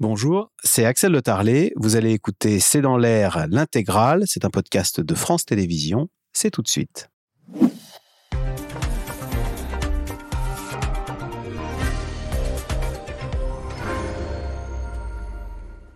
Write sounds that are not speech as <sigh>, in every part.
Bonjour, c'est Axel Le Tarlet. Vous allez écouter C'est dans l'air l'intégrale. C'est un podcast de France Télévisions. C'est tout de suite.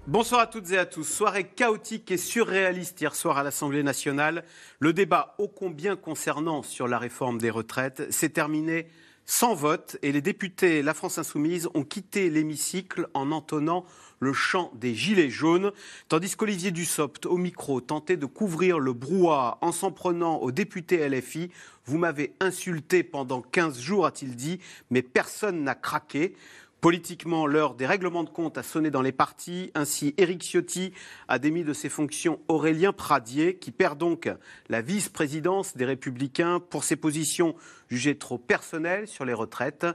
Bonsoir à toutes et à tous. Soirée chaotique et surréaliste hier soir à l'Assemblée nationale. Le débat ô combien concernant sur la réforme des retraites s'est terminé sans vote et les députés La France Insoumise ont quitté l'hémicycle en entonnant le chant des Gilets jaunes, tandis qu'Olivier Dussopt, au micro, tentait de couvrir le brouhaha en s'en prenant aux députés LFI. Vous m'avez insulté pendant 15 jours, a-t-il dit, mais personne n'a craqué. Politiquement, l'heure des règlements de compte a sonné dans les partis. Ainsi, Éric Ciotti a démis de ses fonctions Aurélien Pradier, qui perd donc la vice-présidence des Républicains pour ses positions jugées trop personnelles sur les retraites.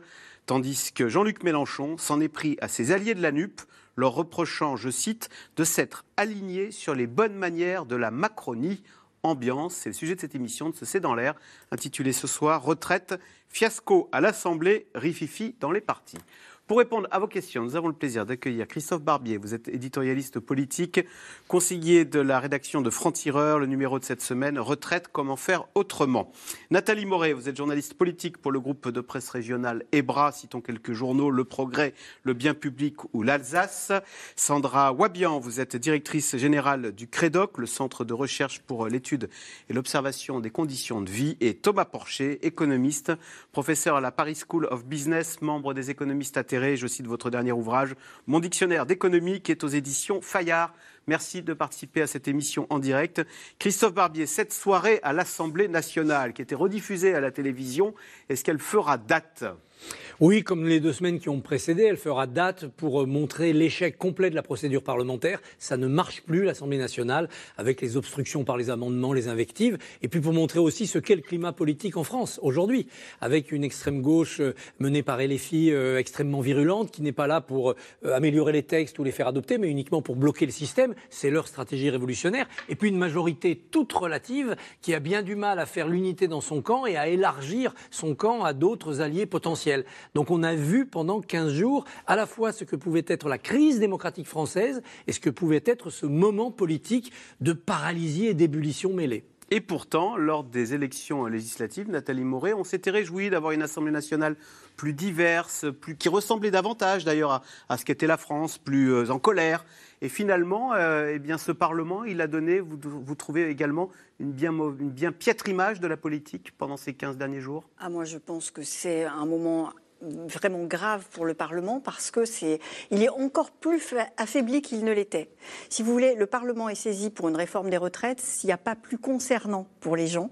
Tandis que Jean-Luc Mélenchon s'en est pris à ses alliés de la NUP, leur reprochant, je cite, de s'être aligné sur les bonnes manières de la Macronie. Ambiance, c'est le sujet de cette émission de ce C'est dans l'air, intitulée ce soir Retraite, fiasco à l'Assemblée, rififi dans les partis. Pour répondre à vos questions, nous avons le plaisir d'accueillir Christophe Barbier. Vous êtes éditorialiste politique, conseiller de la rédaction de Franc-Tireur, le numéro de cette semaine, Retraite, comment faire autrement. Nathalie Moret, vous êtes journaliste politique pour le groupe de presse régionale EBRA, citons quelques journaux, Le Progrès, Le Bien Public ou l'Alsace. Sandra Wabian, vous êtes directrice générale du CREDOC, le centre de recherche pour l'étude et l'observation des conditions de vie. Et Thomas Porcher, économiste, professeur à la Paris School of Business, membre des économistes à je cite votre dernier ouvrage, Mon dictionnaire d'économie, qui est aux éditions Fayard. Merci de participer à cette émission en direct. Christophe Barbier, cette soirée à l'Assemblée nationale, qui était rediffusée à la télévision, est-ce qu'elle fera date? Oui, comme les deux semaines qui ont précédé, elle fera date pour euh, montrer l'échec complet de la procédure parlementaire. Ça ne marche plus, l'Assemblée nationale, avec les obstructions par les amendements, les invectives, et puis pour montrer aussi ce qu'est le climat politique en France aujourd'hui, avec une extrême gauche euh, menée par LFI euh, extrêmement virulente, qui n'est pas là pour améliorer les textes ou les faire adopter, mais uniquement pour bloquer le système. C'est leur stratégie révolutionnaire. Et puis une majorité toute relative qui a bien du mal à faire l'unité dans son camp et à élargir son camp à d'autres alliés potentiels. Donc on a vu pendant 15 jours à la fois ce que pouvait être la crise démocratique française et ce que pouvait être ce moment politique de paralysie et d'ébullition mêlée. Et pourtant, lors des élections législatives, Nathalie Moret, on s'était réjoui d'avoir une Assemblée nationale plus diverse, qui ressemblait davantage d'ailleurs à, ce qu'était la France, plus euh, en colère. Et finalement, euh, eh ce Parlement, il a donné, vous, vous trouvez également, une bien, une bien piètre image de la politique pendant ces 15 derniers jours? Ah, Moi, je pense que c'est un moment vraiment grave pour le Parlement parce que c'est, il est encore plus affaibli qu'il ne l'était. Si vous voulez, le Parlement est saisi pour une réforme des retraites s'il n'y a pas plus concernant pour les gens.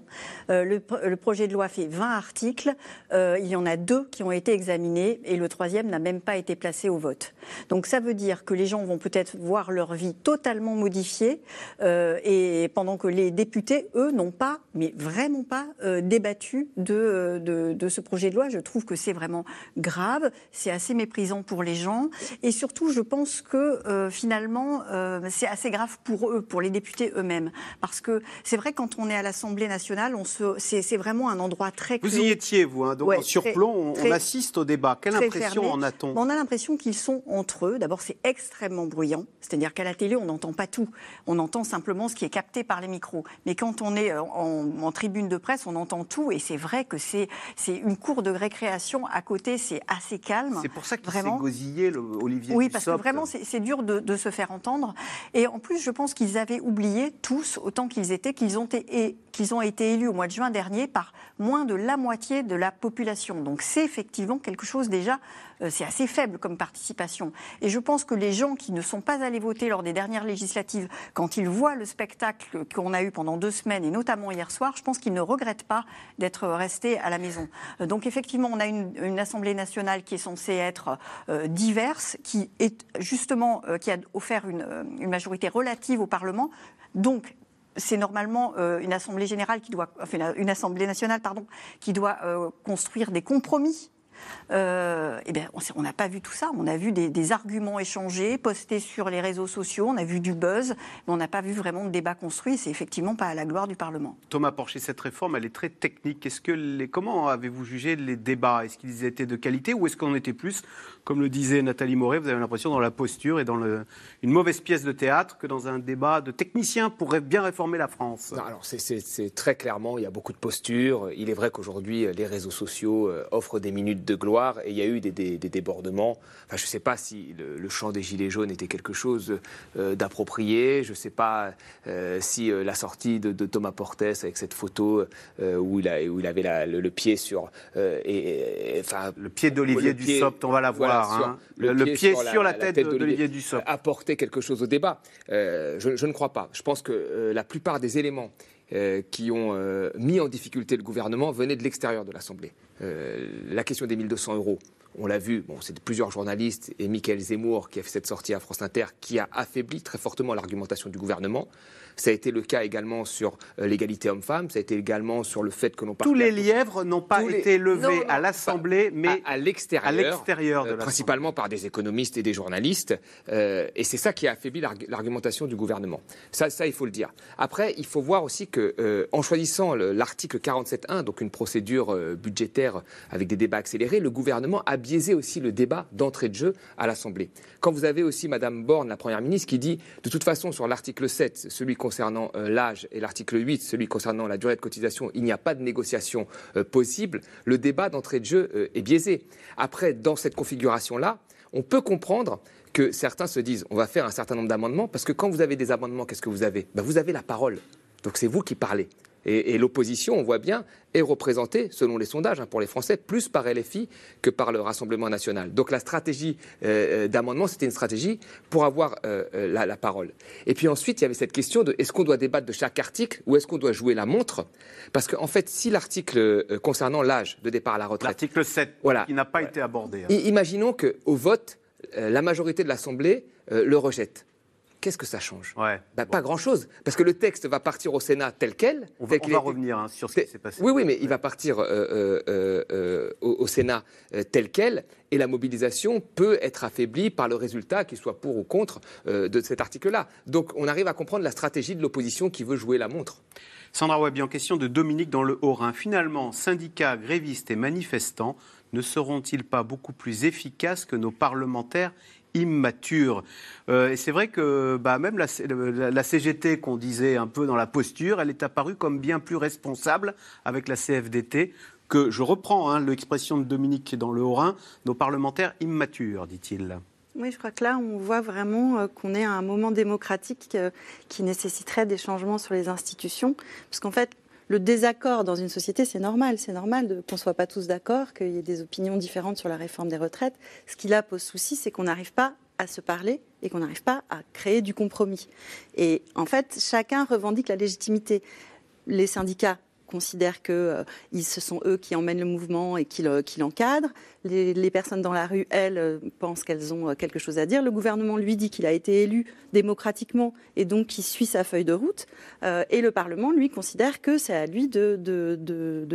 Euh, le, projet de loi fait 20 articles, euh, il y en a deux qui ont été examinés et le troisième n'a même pas été placé au vote. Donc ça veut dire que les gens vont peut-être voir leur vie totalement modifiée euh, et pendant que les députés, eux, n'ont pas, mais vraiment pas, débattu de, ce projet de loi. Je trouve que c'est vraiment grave, c'est assez méprisant pour les gens. Et surtout, je pense que euh, finalement, euh, c'est assez grave pour eux, pour les députés eux-mêmes. Parce que c'est vrai, quand on est à l'Assemblée nationale, on se, c'est, vraiment un endroit très Vous y étiez, vous, hein, donc en surplomb, on, assiste au débat. Quelle impression en a-t-on? On a l'impression qu'ils sont entre eux. D'abord, c'est extrêmement bruyant. C'est-à-dire qu'à la télé, on n'entend pas tout. On entend simplement ce qui est capté par les micros. Mais quand on est euh, en, en tribune de presse, on entend tout. Et c'est vrai que c'est, c'est une cour de récréation à côté c'est assez calme. C'est pour ça qu'il s'est gosillé, le Olivier Oui, parce que vraiment, c'est dur de, se faire entendre. Et en plus, je pense qu'ils avaient oublié, tous, autant qu'ils étaient, qu'ils ont, qu'ils ont été élus au mois de juin dernier par moins de la moitié de la population. Donc c'est effectivement quelque chose déjà c'est assez faible comme participation. Et je pense que les gens qui ne sont pas allés voter lors des dernières législatives, quand ils voient le spectacle qu'on a eu pendant deux semaines, et notamment hier soir, je pense qu'ils ne regrettent pas d'être restés à la maison. Euh, donc effectivement, on a une, Assemblée nationale qui est censée être euh, diverse, qui est justement qui a offert une, majorité relative au Parlement. Donc c'est normalement une assemblée générale qui doit, une assemblée nationale pardon, qui doit construire des compromis euh, eh bien, on n'a pas vu tout ça. On a vu des, arguments échangés, postés sur les réseaux sociaux, on a vu du buzz, mais on n'a pas vu vraiment de débat construit. C'est effectivement pas à la gloire du Parlement. Thomas Porcher, cette réforme, elle est très technique. Comment avez-vous jugé les débats? Est-ce qu'ils étaient de qualité ou est-ce qu'on était plus comme le disait Nathalie Moret, vous avez l'impression dans la posture et dans le, une mauvaise pièce de théâtre que dans un débat de techniciens pour bien réformer la France. alors c'est très clairement, il y a beaucoup de postures. Il est vrai qu'aujourd'hui, les réseaux sociaux euh, offrent des minutes de gloire et il y a eu des, débordements. Enfin, je ne sais pas si le, chant des Gilets jaunes était quelque chose euh, d'approprié. Je ne sais pas euh, si la sortie de, Thomas Portes avec cette photo où, il a, où il avait le, pied sur... et, enfin, le pied d'Olivier Dussopt, on va la voir. Hein. le, pied, sur, la, tête, d'Olivier Dussopt. Apporter quelque chose au débat. Je, je, ne crois pas. Je pense que la plupart des éléments euh, qui ont euh, mis en difficulté le gouvernement venaient de l'extérieur de l'Assemblée. Euh, la question des 1200 euros, on l'a vu, bon, c'est plusieurs journalistes et Michael Zemmour qui a fait cette sortie à France Inter qui a affaibli très fortement l'argumentation du gouvernement. Ça a été le cas également sur euh, l'égalité homme-femme, ça a été également sur le fait que l'on Tous les lièvres n'ont pas été levés à l'Assemblée, mais à, l'extérieur, euh, principalement par des économistes et des journalistes. Euh, et c'est ça qui a affaibli l'argumentation du gouvernement. Ça, ça, il faut le dire. Après, il faut voir aussi que, en choisissant l'article 47.1, donc une procédure budgétaire avec des débats accélérés, le gouvernement a biaisé aussi le débat d'entrée de jeu à l'Assemblée. Quand vous avez aussi Madame Borne, la Première ministre, qui dit, de toute façon, sur l'article 7, celui concernant euh, l'âge et l'article 8, celui concernant la durée de cotisation, il n'y a pas de négociation euh, possible, le débat d'entrée de jeu euh, est biaisé. Après, dans cette configuration-là, on peut comprendre que certains se disent on va faire un certain nombre d'amendements, parce que quand vous avez des amendements, qu'est-ce que vous avez? Ben, Vous avez la parole. Donc c'est vous qui parlez. Et, l'opposition, on voit bien, est représentée, selon les sondages hein, pour les Français, plus par LFI que par le Rassemblement national. Donc la stratégie euh, euh, d'amendement, c'était une stratégie pour avoir euh, la, parole. Et puis ensuite, il y avait cette question de est-ce qu'on doit débattre de chaque article ou est-ce qu'on doit jouer la montre? Parce qu'en fait, si l'article concernant l'âge de départ à la retraite... L'article 7, voilà, qui n'a pas été abordé. Hein. Imaginons qu'au vote, la majorité de l'Assemblée le rejette qu'est-ce que ça change ouais. Bah, pas grand-chose, parce que le texte va partir au Sénat tel quel. On va, revenir hein, sur ce qui s'est passé. Oui, oui, mais il va partir euh, euh, euh, au, Sénat tel quel, et la mobilisation peut être affaiblie par le résultat, qu'il soit pour ou contre, de cet article-là. Donc on arrive à comprendre la stratégie de l'opposition qui veut jouer la montre. Sandra Webb, en question de Dominique dans le Haut-Rhin. Finalement, syndicats, grévistes et manifestants ne seront-ils pas beaucoup plus efficaces que nos parlementaires immature. Euh, et c'est vrai que bah, même la, CGT qu'on disait un peu dans la posture, elle est apparue comme bien plus responsable avec la CFDT que, je reprends hein, l'expression de Dominique dans le Haut-Rhin, nos parlementaires immatures, dit-il. Oui, je crois que là, on voit vraiment euh, qu'on est à un moment démocratique euh, qui nécessiterait des changements sur les institutions. Parce qu'en fait, le désaccord dans une société, c'est normal. C'est normal qu'on ne soit pas tous d'accord, qu'il y ait des opinions différentes sur la réforme des retraites. Ce qui là pose souci, c'est qu'on n'arrive pas à se parler et qu'on n'arrive pas à créer du compromis. Et en fait, chacun revendique la légitimité. Les syndicats considèrent que euh, ce sont eux qui emmènent le mouvement et qui l'encadrent. Les, personnes dans la rue, elles, euh, pensent qu'elles ont euh, quelque chose à dire. Le gouvernement lui dit qu'il a été élu démocratiquement et donc qu'il suit sa feuille de route. et le Parlement, lui, considère que c'est à lui de,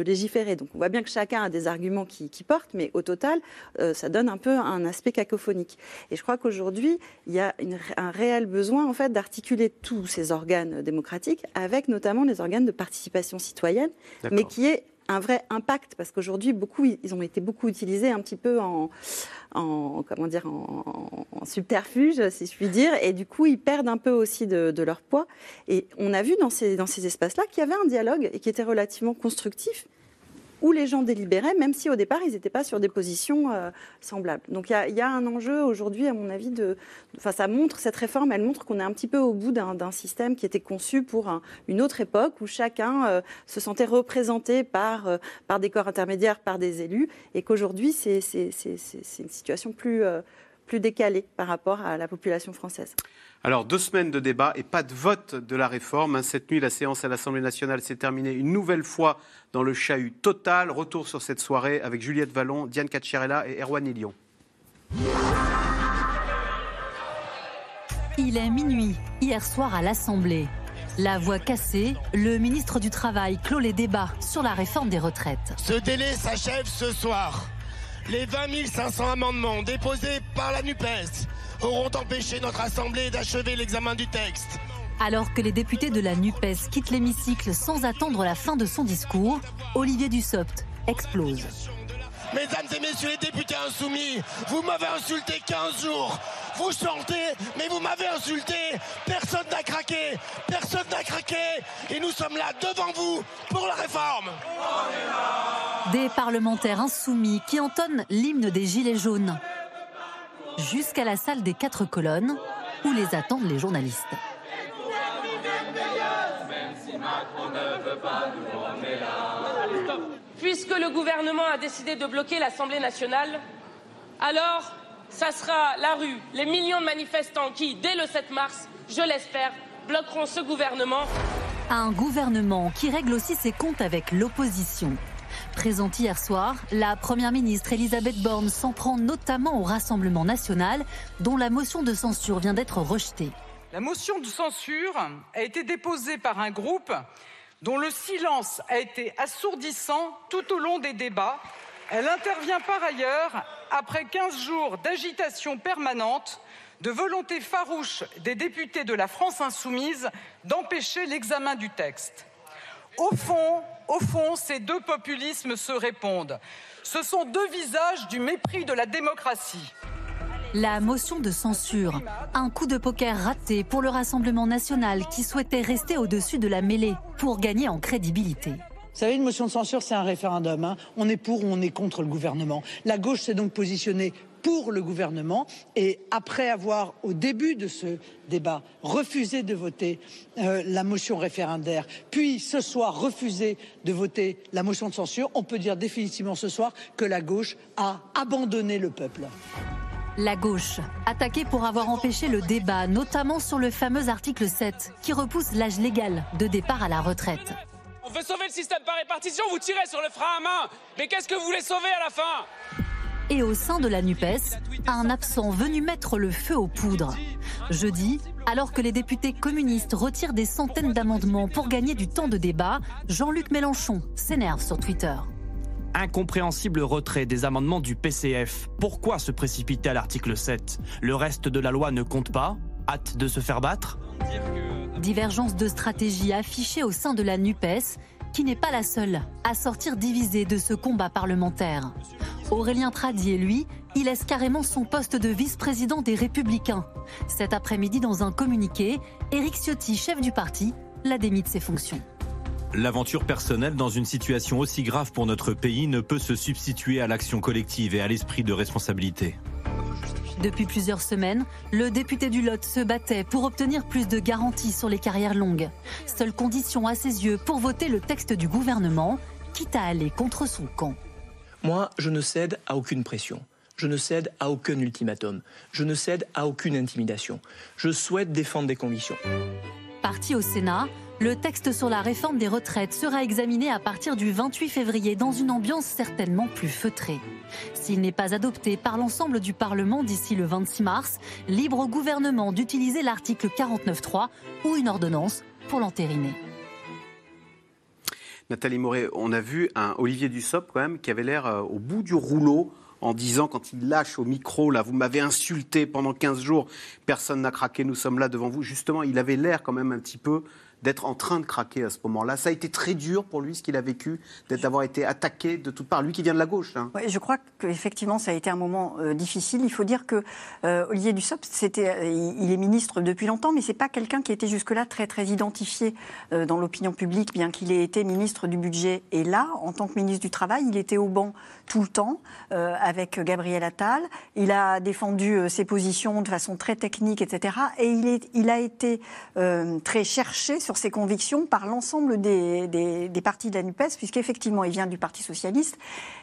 légiférer. Donc on voit bien que chacun a des arguments qui, portent, mais au total, ça donne un peu un aspect cacophonique. Et je crois qu'aujourd'hui, il y a un réel besoin en fait d'articuler tous ces organes démocratiques avec notamment les organes de participation citoyenne mais qui est un vrai impact. Parce qu'aujourd'hui beaucoup ils ont été beaucoup utilisés un petit peu en, comment dire en, subterfuge si je puis dire. Et du coup ils perdent un peu aussi de, de leur poids. Et on a vu dans ces dans ces espaces là qu'il y avait un dialogue et qui était relativement constructif où les gens délibéraient, même si au départ, ils n'étaient pas sur des positions euh, semblables. Donc il y, a un enjeu aujourd'hui, à mon avis, de, enfin, ça montre, cette réforme, elle montre qu'on est un petit peu au bout d'un système qui était conçu pour une autre époque, où chacun euh, se sentait représenté euh, par des corps intermédiaires, par des élus, et qu'aujourd'hui, c'est une situation plus, plus décalée par rapport à la population française. Alors, deux semaines de débat et pas de vote de la réforme. Hein. Cette nuit, la séance à l'Assemblée nationale s'est terminée une nouvelle fois dans le chahut total. Retour sur cette soirée avec Juliette Vallon, Diane Cacciarella et Erwan Ilion. Il est minuit, hier soir à l'Assemblée. La voix cassée, le ministre du Travail clôt les débats sur la réforme des retraites. Ce délai s'achève ce soir. Les 20 500 amendements déposés par la NUPES auront empêché notre Assemblée d'achever l'examen du texte. Alors que les députés de la NUPES quittent l'hémicycle sans attendre la fin de son discours, Olivier Dussopt explose. Mesdames et messieurs les députés insoumis, vous m'avez insulté 15 jours. Vous chantez, mais vous m'avez insulté. Personne n'a craqué. Personne n'a craqué. Et nous sommes là devant vous pour la réforme. Des parlementaires insoumis qui entonnent l'hymne des Gilets jaunes. Jusqu'à la salle des quatre colonnes où les attendent les journalistes. Puisque le gouvernement a décidé de bloquer l'Assemblée nationale, alors ça sera la rue, les millions de manifestants qui, dès le 7 mars, je l'espère, bloqueront ce gouvernement. Un gouvernement qui règle aussi ses comptes avec l'opposition. Présente hier soir, la Première ministre Elisabeth Borne s'en prend notamment au Rassemblement national, dont la motion de censure vient d'être rejetée. La motion de censure a été déposée par un groupe dont le silence a été assourdissant tout au long des débats. Elle intervient par ailleurs après 15 jours d'agitation permanente, de volonté farouche des députés de la France insoumise d'empêcher l'examen du texte. Au fond, au fond, ces deux populismes se répondent. Ce sont deux visages du mépris de la démocratie. La motion de censure, un coup de poker raté pour le Rassemblement national qui souhaitait rester au-dessus de la mêlée pour gagner en crédibilité. Vous savez, une motion de censure, c'est un référendum. Hein. On est pour ou on est contre le gouvernement. La gauche s'est donc positionnée pour le gouvernement et après avoir, au début de ce débat, refusé de voter euh, la motion référendaire, puis ce soir refusé de voter la motion de censure, on peut dire définitivement ce soir que la gauche a abandonné le peuple. La gauche, attaquée pour avoir empêché le débat, notamment sur le fameux article 7, qui repousse l'âge légal de départ à la retraite. On veut sauver le système par répartition, vous tirez sur le frein à main. Mais qu'est-ce que vous voulez sauver à la fin? Et au sein de la NUPES, un absent venu mettre le feu aux poudres. Jeudi, alors que les députés communistes retirent des centaines d'amendements pour gagner du temps de débat, Jean-Luc Mélenchon s'énerve sur Twitter incompréhensible retrait des amendements du PCF. Pourquoi se précipiter à l'article 7 Le reste de la loi ne compte pas? Hâte de se faire battre? Divergence de stratégie affichée au sein de la NUPES, qui n'est pas la seule à sortir divisée de ce combat parlementaire. Aurélien Pradier, lui, il laisse carrément son poste de vice-président des Républicains. Cet après-midi, dans un communiqué, Éric Ciotti, chef du parti, l'a démis de ses fonctions. L'aventure personnelle dans une situation aussi grave pour notre pays ne peut se substituer à l'action collective et à l'esprit de responsabilité. Depuis plusieurs semaines, le député du Lot se battait pour obtenir plus de garanties sur les carrières longues. Seule condition à ses yeux pour voter le texte du gouvernement, quitte à aller contre son camp. Moi, je ne cède à aucune pression. Je ne cède à aucun ultimatum. Je ne cède à aucune intimidation. Je souhaite défendre des convictions. Parti au Sénat, le texte sur la réforme des retraites sera examiné à partir du 28 février dans une ambiance certainement plus feutrée. S'il n'est pas adopté par l'ensemble du Parlement d'ici le 26 mars, libre au gouvernement d'utiliser l'article 49.3 ou une ordonnance pour l'entériner. Nathalie Moret, on a vu un Olivier Dussopt quand même qui avait l'air euh, au bout du rouleau en disant quand il lâche au micro là vous m'avez insulté pendant 15 jours, personne n'a craqué, nous sommes là devant vous. Justement, il avait l'air quand même un petit peu d'être en train de craquer à ce moment-là. Ça a été très dur pour lui, ce qu'il a vécu, d'avoir été attaqué de toutes parts. Lui qui vient de la gauche. Hein. je crois qu'effectivement, ça a été un moment euh, difficile. Il faut dire que euh, Olivier Dussopt, c'était, euh, il est ministre depuis longtemps, mais c'est pas quelqu'un qui était jusque-là très très identifié dans l'opinion publique, bien qu'il ait été ministre du budget. Et là, en tant que ministre du travail, il était au banc tout le temps avec Gabriel Attal. Il a défendu ses positions de façon très technique, etc. Et il, est, il a été très cherché sur ses convictions par l'ensemble des, des, partis de la NUPES, puisqu'effectivement, il vient du Parti socialiste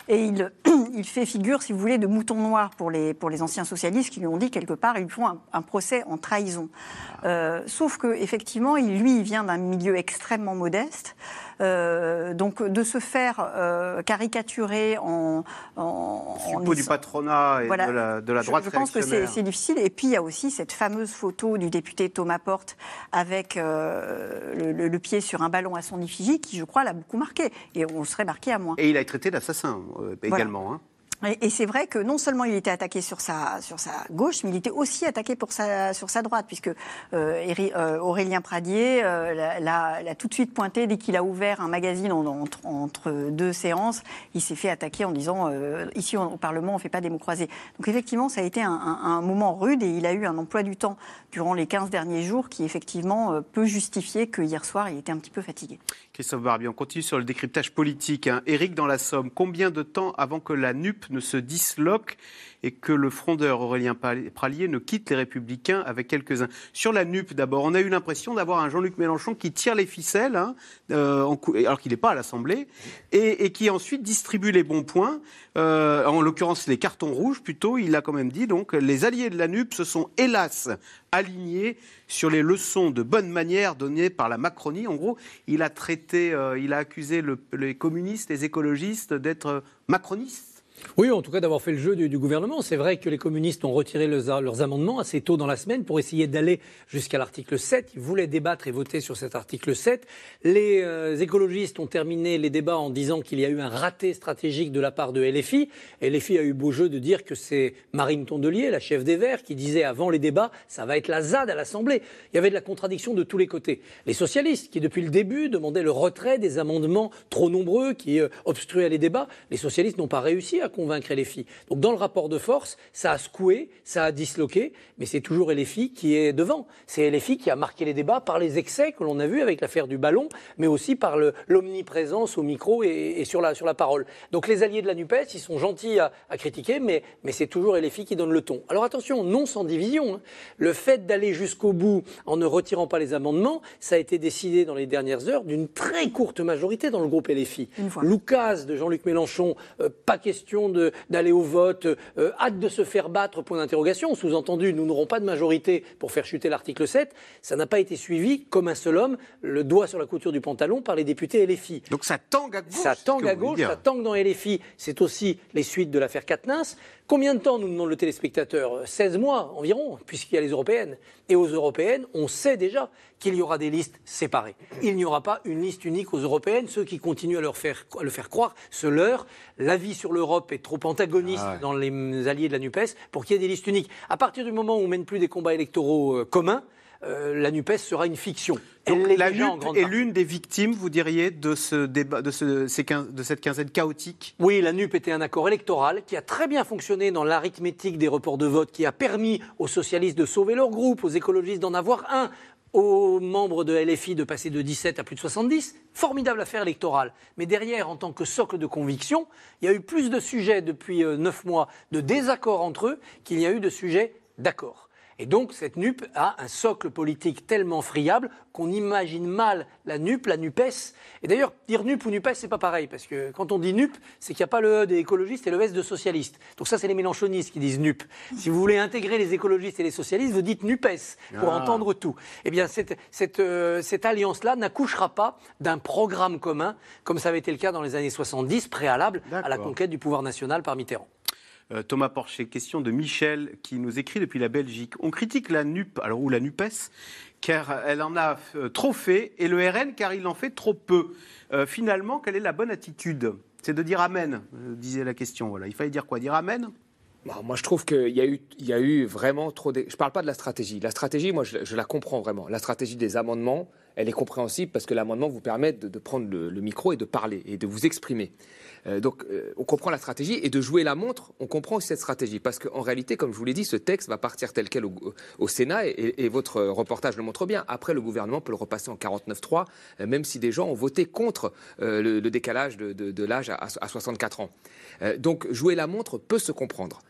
et il, <clears throat> il, fait figure, si vous voulez, de mouton noir pour les, pour les anciens socialistes qui lui ont dit quelque part, ils font un, procès en trahison. Euh, sauf que effectivement, lui, il vient d'un milieu extrêmement modeste. Euh, donc de se faire euh, caricaturer en, en, du patronat et de, la, de la droite je, je pense que c'est difficile. Et puis il y a aussi cette fameuse photo du député Thomas Porte avec le, le, pied sur un ballon à son effigie, qui je crois l'a beaucoup marqué. Et on serait marqué à moins. Et il a été traité d'assassin également. Hein. Et, c'est vrai que non seulement il était attaqué sur sa, sur sa gauche, mais il était aussi attaqué pour sa, sur sa droite, puisque euh, euh, Aurélien Pradier euh, l'a tout de suite pointé dès qu'il a ouvert un magazine entre, deux séances. Il s'est fait attaquer en disant ici au Parlement on ne fait pas des mots croisés. Donc effectivement, ça a été un, un, moment rude et il a eu un emploi du temps durant les 15 derniers jours qui effectivement peut justifier que hier soir il était un petit peu fatigué. Christophe Barbier, on continue sur le décryptage politique. Hein. Éric dans la Somme, combien de temps avant que la NUP ne se disloque et que le frondeur Aurélien Pralier ne quitte les Républicains avec quelques-uns? Sur la NUP, d'abord, on a eu l'impression d'avoir un Jean-Luc Mélenchon qui tire les ficelles, hein, euh, alors qu'il n'est pas à l'Assemblée, et, qui ensuite distribue les bons points, euh, en l'occurrence les cartons rouges plutôt, il l'a quand même dit. Donc, les alliés de la NUP se sont hélas alignés sur les leçons de bonne manière données par la Macronie. En gros, il a traité, euh, il a accusé les communistes, les écologistes d'être macronistes oui, en tout cas d'avoir fait le jeu du, gouvernement. C'est vrai que les communistes ont retiré leurs, amendements assez tôt dans la semaine pour essayer d'aller jusqu'à l'article 7. Ils voulaient débattre et voter sur cet article 7. Les euh, écologistes ont terminé les débats en disant qu'il y a eu un raté stratégique de la part de LFI. LFI a eu beau jeu de dire que c'est Marine Tondelier, la chef des Verts, qui disait avant les débats, ça va être la ZAD à l'Assemblée. Il y avait de la contradiction de tous les côtés. Les socialistes, qui depuis le début demandaient le retrait des amendements trop nombreux qui euh, obstruaient les débats, les socialistes n'ont pas réussi à convaincre LFI. Donc dans le rapport de force, ça a secoué, ça a disloqué, mais c'est toujours LFI qui est devant. C'est LFI qui a marqué les débats par les excès que l'on a vus avec l'affaire du ballon, mais aussi par l'omniprésence au micro et, sur, la, sur la parole. Donc les alliés de la NUPES, ils sont gentils à, critiquer, mais, mais c'est toujours LFI qui donne le ton. Alors attention, non sans division. Hein. Le fait d'aller jusqu'au bout en ne retirant pas les amendements, ça a été décidé dans les dernières heures d'une très courte majorité dans le groupe LFI. Lucas de Jean-Luc Mélenchon, euh, pas question d'aller au vote, euh, hâte de se faire battre, point d'interrogation. Sous-entendu, nous n'aurons pas de majorité pour faire chuter l'article 7. Ça n'a pas été suivi comme un seul homme, le doigt sur la couture du pantalon par les députés LFI. Donc ça tangue à gauche. Ça tangue à gauche, ça tangue dans LFI. C'est aussi les suites de l'affaire Katnins. Combien de temps nous demande le téléspectateur? 16 mois environ, puisqu'il y a les européennes. Et aux européennes, on sait déjà qu'il y aura des listes séparées. Il n'y aura pas une liste unique aux européennes. Ceux qui continuent à, leur faire, le faire croire se leurrent. L'avis sur l'Europe est trop antagoniste ah dans les alliés de la NUPES pour qu'il y ait des listes uniques. À partir du moment où on ne mène plus des combats électoraux euh, communs, euh, la NUPES sera une fiction. Donc la NUP est l'une des victimes, vous diriez, de, ce débat, de, ce, de cette quinzaine chaotique? Oui, la NUP était un accord électoral qui a très bien fonctionné dans l'arithmétique des reports de vote, qui a permis aux socialistes de sauver leur groupe, aux écologistes d'en avoir un, aux membres de LFI de passer de 17 à plus de 70. Formidable affaire électorale. Mais derrière, en tant que socle de conviction, il y a eu plus de sujets depuis euh, neuf mois de désaccord entre eux qu'il y a eu de sujets d'accord. Et donc, cette NUP a un socle politique tellement friable qu'on imagine mal la NUP, la NUPES. Et d'ailleurs, dire NUP ou NUPES, c'est pas pareil, parce que quand on dit NUP, c'est qu'il n'y a pas le E des écologistes et le S de socialistes. Donc ça, c'est les mélanchonistes qui disent NUP. Si vous voulez intégrer les écologistes et les socialistes, vous dites NUPES, pour ah. entendre tout. Eh bien, cette, cette, euh, cette alliance-là n'accouchera pas d'un programme commun, comme ça avait été le cas dans les années 70, préalable à la conquête du pouvoir national par Mitterrand. Euh, Thomas Porcher, question de Michel qui nous écrit depuis la Belgique. On critique la NUP, alors ou la NUPES, car elle en a euh, trop fait, et le RN car il en fait trop peu. Euh, finalement, quelle est la bonne attitude? C'est de dire Amen, disait la question. Voilà. Il fallait dire quoi? Dire Amen? Bah, moi, je trouve qu'il y, a eu, y a eu vraiment trop. De... Je ne parle pas de la stratégie. La stratégie, moi, je, la comprends vraiment. La stratégie des amendements, elle est compréhensible parce que l'amendement vous permet de, prendre le, micro et de parler et de vous exprimer. Euh, donc, euh, on comprend la stratégie et de jouer la montre, on comprend aussi cette stratégie. Parce qu'en réalité, comme je vous l'ai dit, ce texte va partir tel quel au, Sénat et, votre reportage le montre bien. Après, le gouvernement peut le repasser en 49.3, euh, même si des gens ont voté contre le, décalage de, l'âge à, à, 64 ans. donc, jouer la montre peut se comprendre.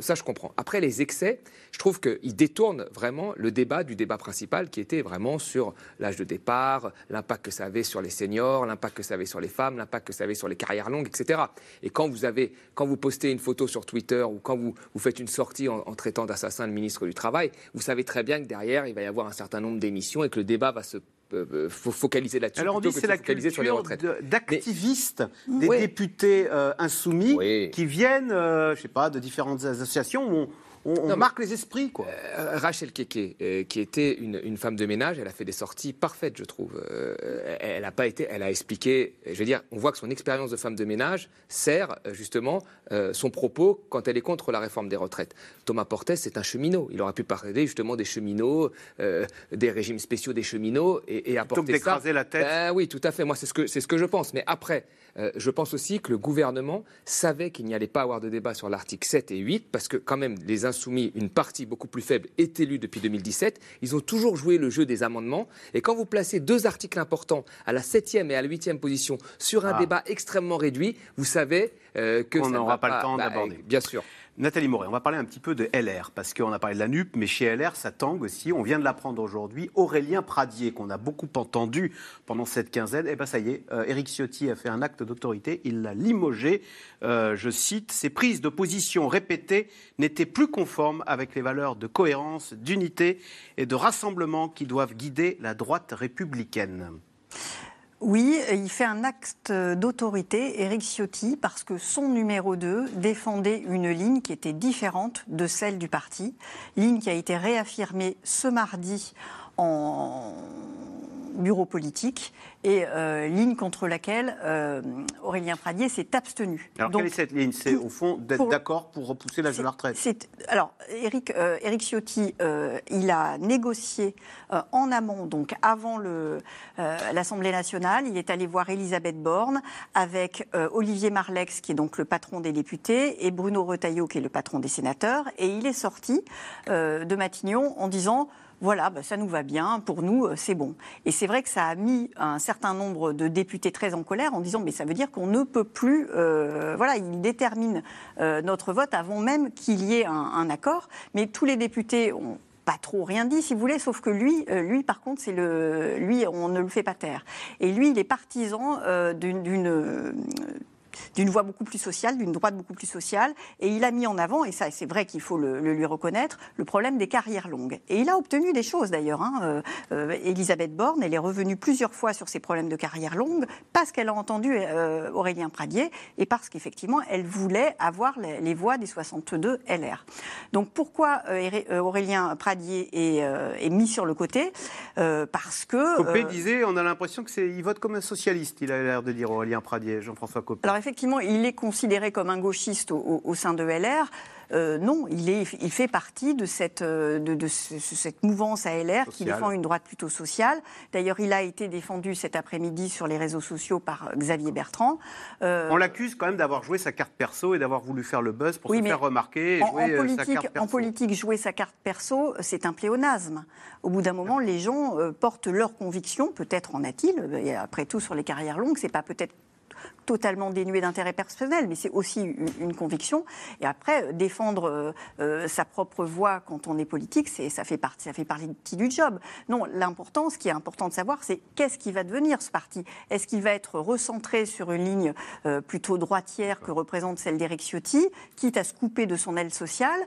ça, je comprends. Après, les excès, je trouve qu'ils détournent vraiment le débat du débat principal qui était vraiment sur l'âge de départ, l'impact que ça avait sur les seniors, l'impact que ça avait sur les femmes, l'impact que ça avait sur les carrières longues, etc. Et quand vous, avez, quand vous postez une photo sur Twitter ou quand vous, vous faites une sortie en, traitant d'assassin le ministre du Travail, vous savez très bien que derrière, il va y avoir un certain nombre d'émissions et que le débat va se euh, euh, focaliser là-dessus. Alors on dit c'est la culture d'activistes, des députés euh, insoumis qui viennent, je sais pas, de différentes associations où on, marque les esprits. Quoi. Euh, Rachel Keke, euh, qui était une, femme de ménage, elle a fait des sorties parfaites, je trouve. Euh, elle a pas été, elle a expliqué. Je veux dire, on voit que son expérience de femme de ménage sert justement son propos quand elle est contre la réforme des retraites. Thomas Portes, c'est un cheminot. Il aurait pu parler justement des cheminots, des régimes spéciaux des cheminots et, et apporter Plutôt que la tête. Ben oui, tout à fait. Moi, c'est ce que c'est ce que je pense. Mais après, je pense aussi que le gouvernement savait qu'il n'y allait pas avoir de débat sur l'article 7 et 8 parce que quand même les insoumis, une partie beaucoup plus faible, est élue depuis 2017. Ils ont toujours joué le jeu des amendements. Et quand vous placez deux articles importants à la septième et à la huitième position sur un ah. débat extrêmement réduit, vous savez euh, que on n'aura pas, le temps bah, d'aborder. Bien sûr. Nathalie Moret, on va parler un petit peu de LR, parce qu'on a parlé de la NUP, mais chez LR, ça tangue aussi. On vient de l'apprendre aujourd'hui. Aurélien Pradier, qu'on a beaucoup entendu pendant cette quinzaine, eh ben ça y est, euh, Éric Ciotti a fait un acte d'autorité, il l'a limogé. Euh, je cite, ses prises de position répétées n'étaient plus conformes avec les valeurs de cohérence, d'unité et de rassemblement qui doivent guider la droite républicaine. Oui, il fait un acte d'autorité, Éric Ciotti, parce que son numéro 2 défendait une ligne qui était différente de celle du parti, ligne qui a été réaffirmée ce mardi en bureau politique et euh, ligne contre laquelle euh, Aurélien Pradier s'est abstenu. Alors quelle est cette ligne? C'est au fond d'être d'accord pour repousser l'âge de la retraite? Alors Éric, euh, Ciotti, il a négocié en amont, donc avant l'Assemblée nationale, il est allé voir Elisabeth Borne avec Olivier Marlex, qui est donc le patron des députés, et Bruno Retailleau, qui est le patron des sénateurs, et il est sorti de Matignon en disant voilà, bah, ça nous va bien, pour nous, euh, c'est bon. Et c'est vrai que ça a mis un certain nombre de députés très en colère en disant, mais ça veut dire qu'on ne peut plus, euh, voilà, il détermine euh, notre vote avant même qu'il y ait un, accord. Mais tous les députés ont pas trop rien dit, si vous voulez, sauf que lui, lui par contre, c'est le, lui, on ne le fait pas taire. Et lui, il est partisan d'une d'une voix beaucoup plus sociale, d'une droite beaucoup plus sociale. Et il a mis en avant, et ça c'est vrai qu'il faut le, lui reconnaître, le problème des carrières longues. Et il a obtenu des choses d'ailleurs. Hein. Euh, euh, Elisabeth Borne, elle est revenue plusieurs fois sur ces problèmes de carrière longue parce qu'elle a entendu euh, Aurélien Pradier et parce qu'effectivement elle voulait avoir les, voix des 62 LR. Donc pourquoi Aurélien Pradier est, mis sur le côté? Parce que... Copé disait, on a l'impression qu'il vote comme un socialiste, il a l'air de dire Aurélien Pradier, Jean-François Copé effectivement, il est considéré comme un gauchiste au, sein de LR. Euh, non, il, est, il, fait partie de cette, euh, de, cette mouvance à LR qui défend une droite plutôt sociale. D'ailleurs, il a été défendu cet après-midi sur les réseaux sociaux par Xavier Bertrand. Euh, On l'accuse quand même d'avoir joué sa carte perso et d'avoir voulu faire le buzz pour se faire remarquer. en, politique, en politique, jouer sa carte perso, c'est un pléonasme. Au bout d'un moment, les gens portent leurs convictions, peut-être en a-t-il, après tout sur les carrières longues, c'est pas peut-être totalement dénué d'intérêt personnel, mais c'est aussi une, conviction. Et après, défendre euh, euh, sa propre voix quand on est politique, c'est, ça, fait partie, ça fait partie du job. Non, l'important, ce qui est important de savoir, c'est qu'est-ce qui va devenir ce parti? Est-ce qu'il va être recentré sur une ligne euh, plutôt droitière que représente celle d'Éric Ciotti, quitte à se couper de son aile sociale?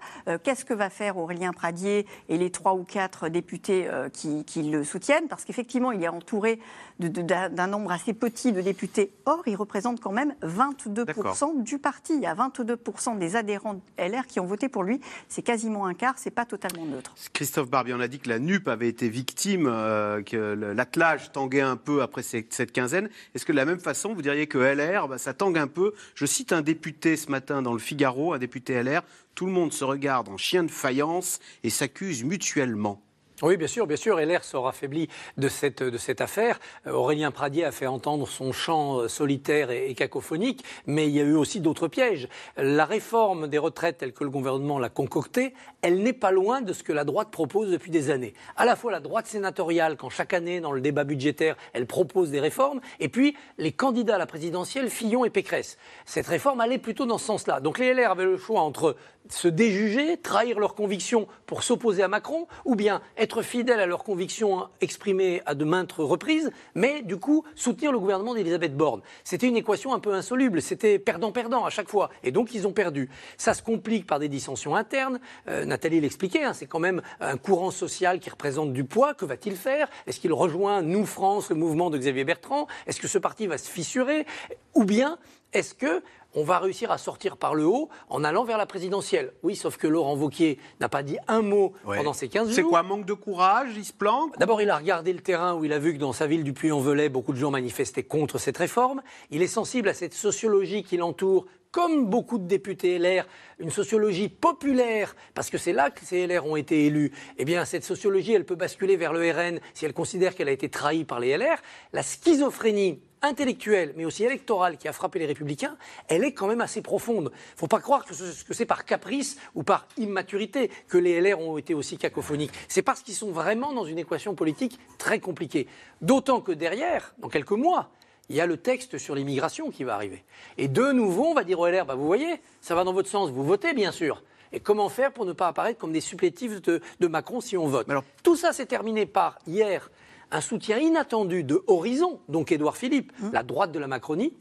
Qu'est-ce que va faire Aurélien Pradier et les trois ou quatre députés qui, qui, le soutiennent? Parce qu'effectivement, il est entouré d'un nombre assez petit de députés. Or, il représente quand même 22% du parti. Il y a 22% des adhérents LR qui ont voté pour lui. C'est quasiment un quart, c'est pas totalement neutre. Christophe Barbier, on a dit que la NUP avait été victime, euh, que l'attelage tanguait un peu après cette quinzaine. Est-ce que de la même façon, vous diriez que LR, bah, ça tangue un peu? Je cite un député ce matin dans le Figaro, un député LR. Tout le monde se regarde en chien de faïence et s'accuse mutuellement. Oui, bien sûr, bien sûr. LR sera affaibli de cette, de cette affaire. Euh, Aurélien Pradier a fait entendre son chant euh, solitaire et, cacophonique, mais il y a eu aussi d'autres pièges. La réforme des retraites telle que le gouvernement l'a concoctée, elle n'est pas loin de ce que la droite propose depuis des années. À la fois la droite sénatoriale, quand chaque année, dans le débat budgétaire, elle propose des réformes, et puis les candidats à la présidentielle, Fillon et Pécresse. Cette réforme allait plutôt dans ce sens-là. Donc les LR avaient le choix entre se déjuger, trahir leurs convictions pour s'opposer à Macron, ou bien être fidèles à leurs convictions exprimées à de maintes reprises, mais du coup soutenir le gouvernement d'Elisabeth Borne. C'était une équation un peu insoluble, c'était perdant-perdant à chaque fois, et donc ils ont perdu. Ça se complique par des dissensions internes, euh, Nathalie l'expliquait, hein, c'est quand même un courant social qui représente du poids, que va-t-il faire? Est-ce qu'il rejoint Nous France, le mouvement de Xavier Bertrand? Est-ce que ce parti va se fissurer? Ou bien est-ce que on va réussir à sortir par le haut en allant vers la présidentielle? Oui, sauf que Laurent Vauquier n'a pas dit un mot pendant ces 15 jours. C'est quoi, manque de courage? Il se planque? D'abord, il a regardé le terrain où il a vu que dans sa ville du Puy-en-Velay, beaucoup de gens manifestaient contre cette réforme. Il est sensible à cette sociologie qui l'entoure comme beaucoup de députés LR, une sociologie populaire, parce que c'est là que ces LR ont été élus, eh bien, cette sociologie, elle peut basculer vers le RN si elle considère qu'elle a été trahie par les LR. La schizophrénie intellectuelle, mais aussi électorale qui a frappé les républicains, elle est quand même assez profonde. Il faut pas croire que, c'est par caprice ou par immaturité que les LR ont été aussi cacophoniques. C'est parce qu'ils sont vraiment dans une équation politique très compliquée. D'autant que derrière, dans quelques mois, il y a le texte sur l'immigration qui va arriver. Et de nouveau, on va dire aux LR, bah, vous voyez, ça va dans votre sens, vous votez bien sûr. Et comment faire pour ne pas apparaître comme des supplétifs de, Macron si on vote Alors, Tout ça s'est terminé par hier un soutien inattendu de Horizon, donc Édouard Philippe, mmh. la droite de la Macronie,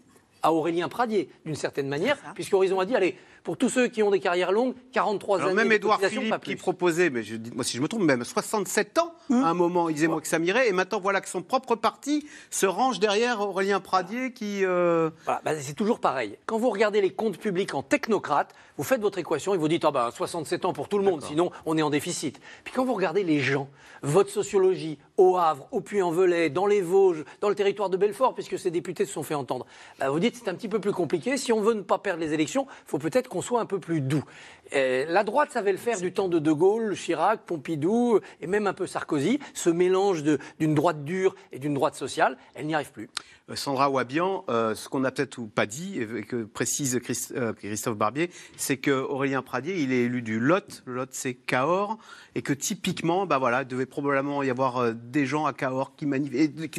à Aurélien Pradier, d'une certaine manière, puisqu'Horizon a dit allez, pour tous ceux qui ont des carrières longues, 43 Alors années. Même Édouard Philippe qui proposait, mais je, moi si je me trompe, même 67 ans à un moment, il disait moi que ça m'irait, et maintenant voilà que son propre parti se range derrière Aurélien Pradier qui. Euh, bah, c'est toujours pareil. Quand vous regardez les comptes publics en technocrate, vous faites votre équation et vous dites ah bah 67 ans pour tout le monde, sinon on est en déficit. Puis quand vous regardez les gens, votre sociologie, au Havre, au Puy-en-Velay, dans les Vosges, dans le territoire de Belfort, puisque ces députés se sont fait entendre, bah, vous dites c'est un petit peu plus compliqué. Si on veut ne pas perdre les élections, il faut peut-être qu'on soit un peu plus doux. La droite savait le faire du temps de De Gaulle, Chirac, Pompidou et même un peu Sarkozy. Ce mélange d'une droite dure et d'une droite sociale, elle n'y arrive plus. Euh, Sandra Wabian, euh, ce qu'on n'a peut-être pas dit, et que précise euh, Christophe Barbier, c'est qu'Aurélien Pradier, il est élu du Lot, le Lot c'est Cahors, et que typiquement, bah voilà, il devait probablement y avoir des gens à Cahors qui,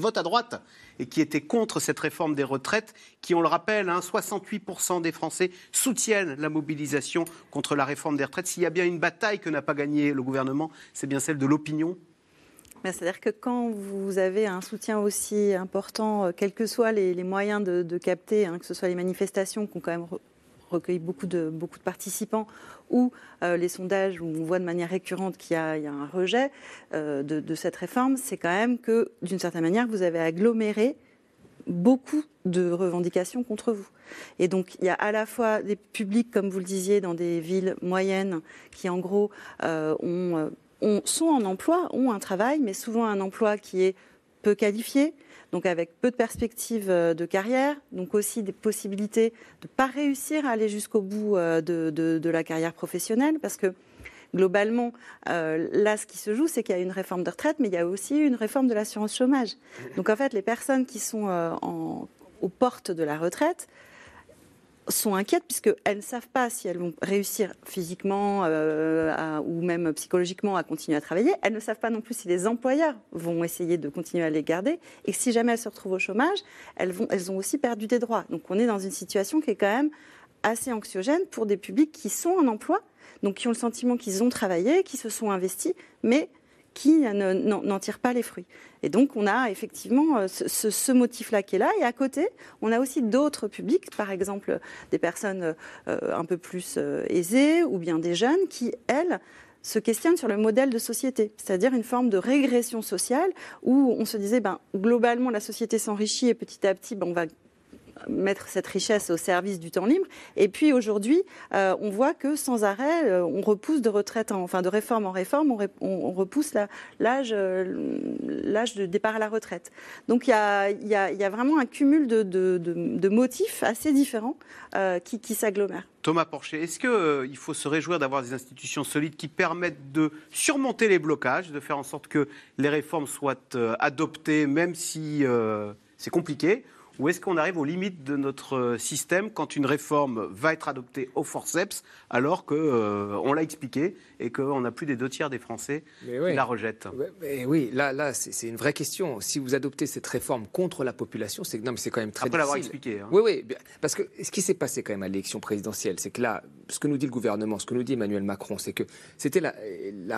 votent à droite et qui étaient contre cette réforme des retraites, qui, on le rappelle, 68% hein, des Français soutiennent la mobilisation contre la réforme des retraites. S'il y a bien une bataille que n'a pas gagnée le gouvernement, c'est bien celle de l'opinion c'est-à-dire que quand vous avez un soutien aussi important, euh, quels que soient les, moyens de, capter, hein, que ce soit les manifestations qui ont quand même recueilli beaucoup de, beaucoup de participants, ou euh, les sondages où on voit de manière récurrente qu'il y, a un rejet euh, de, cette réforme, c'est quand même que, d'une certaine manière, vous avez aggloméré beaucoup de revendications contre vous. Et donc, il y a à la fois des publics, comme vous le disiez, dans des villes moyennes, qui en gros ont sont en emploi, ont un travail, mais souvent un emploi qui est peu qualifié, donc avec peu de perspectives euh, de carrière, donc aussi des possibilités de ne pas réussir à aller jusqu'au bout euh, de, la carrière professionnelle, parce que globalement, euh, là, ce qui se joue, c'est qu'il y a une réforme de retraite, mais il y a aussi une réforme de l'assurance chômage. Donc en fait, les personnes qui sont aux portes de la retraite sont inquiètes puisqu'elles ne savent pas si elles vont réussir physiquement euh, ou même psychologiquement à continuer à travailler. Elles ne savent pas non plus si les employeurs vont essayer de continuer à les garder. Et si jamais elles se retrouvent au chômage, elles, elles ont aussi perdu des droits. Donc on est dans une situation qui est quand même assez anxiogène pour des publics qui sont en emploi, donc qui ont le sentiment qu'ils ont travaillé, qui se sont investis, mais qui n'en tirent pas les fruits. Et donc, on a effectivement euh, ce, motif-là qui est là. Et à côté, on a aussi d'autres publics, par exemple des personnes euh, un peu plus euh, aisées ou bien des jeunes qui, elles, se questionnent sur le modèle de société, c'est-à-dire une forme de régression sociale où on se disait, ben, globalement, la société s'enrichit et petit à petit, ben, on va mettre cette richesse au service du temps libre. Et puis aujourd'hui, euh, on voit que sans arrêt, euh, on repousse de retraite, enfin de réforme en réforme, on, repousse euh, l'âge de départ à la retraite. Donc il y a, vraiment un cumul de, motifs assez différents qui, qui s'agglomèrent. Thomas Porcher, est-ce qu'il faut se réjouir d'avoir des institutions solides qui permettent de surmonter les blocages, de faire en sorte que les réformes soient adoptées, même si c'est compliqué ou est-ce qu'on arrive aux limites de notre euh, système quand une réforme va être adoptée au forceps alors qu'on euh, l'a expliqué et qu'on n'a plus des deux tiers des Français qui la rejettent? Mais Oui, là, là c'est une vraie question. Si vous adoptez cette réforme contre la population, c'est quand même très Après l'avoir expliqué. Hein. Oui, oui, parce que ce qui s'est passé quand même à l'élection présidentielle, c'est que là, ce que nous dit le gouvernement, ce que nous dit Emmanuel Macron, c'est que c'était la,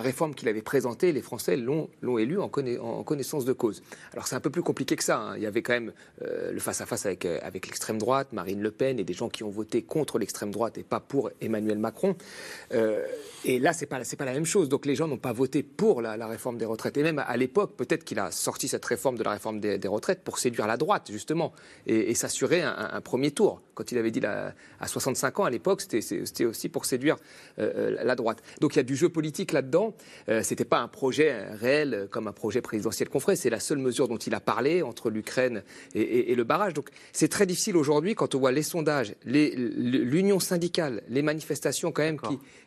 réforme qu'il avait présentée, les Français l'ont élu en, connaissance de cause. Alors c'est un peu plus compliqué que ça. Hein. Il y avait quand même euh, le face-à-face avec, euh, avec l'extrême droite, Marine Le Pen, et des gens qui ont voté contre l'extrême droite et pas pour Emmanuel Macron. Euh, et là, c'est pas pas la même chose. Donc les gens n'ont pas voté pour la, réforme des retraites. Et même à l'époque, peut-être qu'il a sorti cette réforme de la réforme des, retraites pour séduire la droite justement et, s'assurer un, premier tour Quand il avait dit à 65 ans à l'époque, c'était aussi pour séduire la droite. Donc il y a du jeu politique là-dedans. c'était pas un projet réel comme un projet présidentiel qu'on ferait. C'est la seule mesure dont il a parlé entre l'Ukraine et, le barrage. Donc c'est très difficile aujourd'hui quand on voit les sondages, l'union syndicale, les manifestations quand même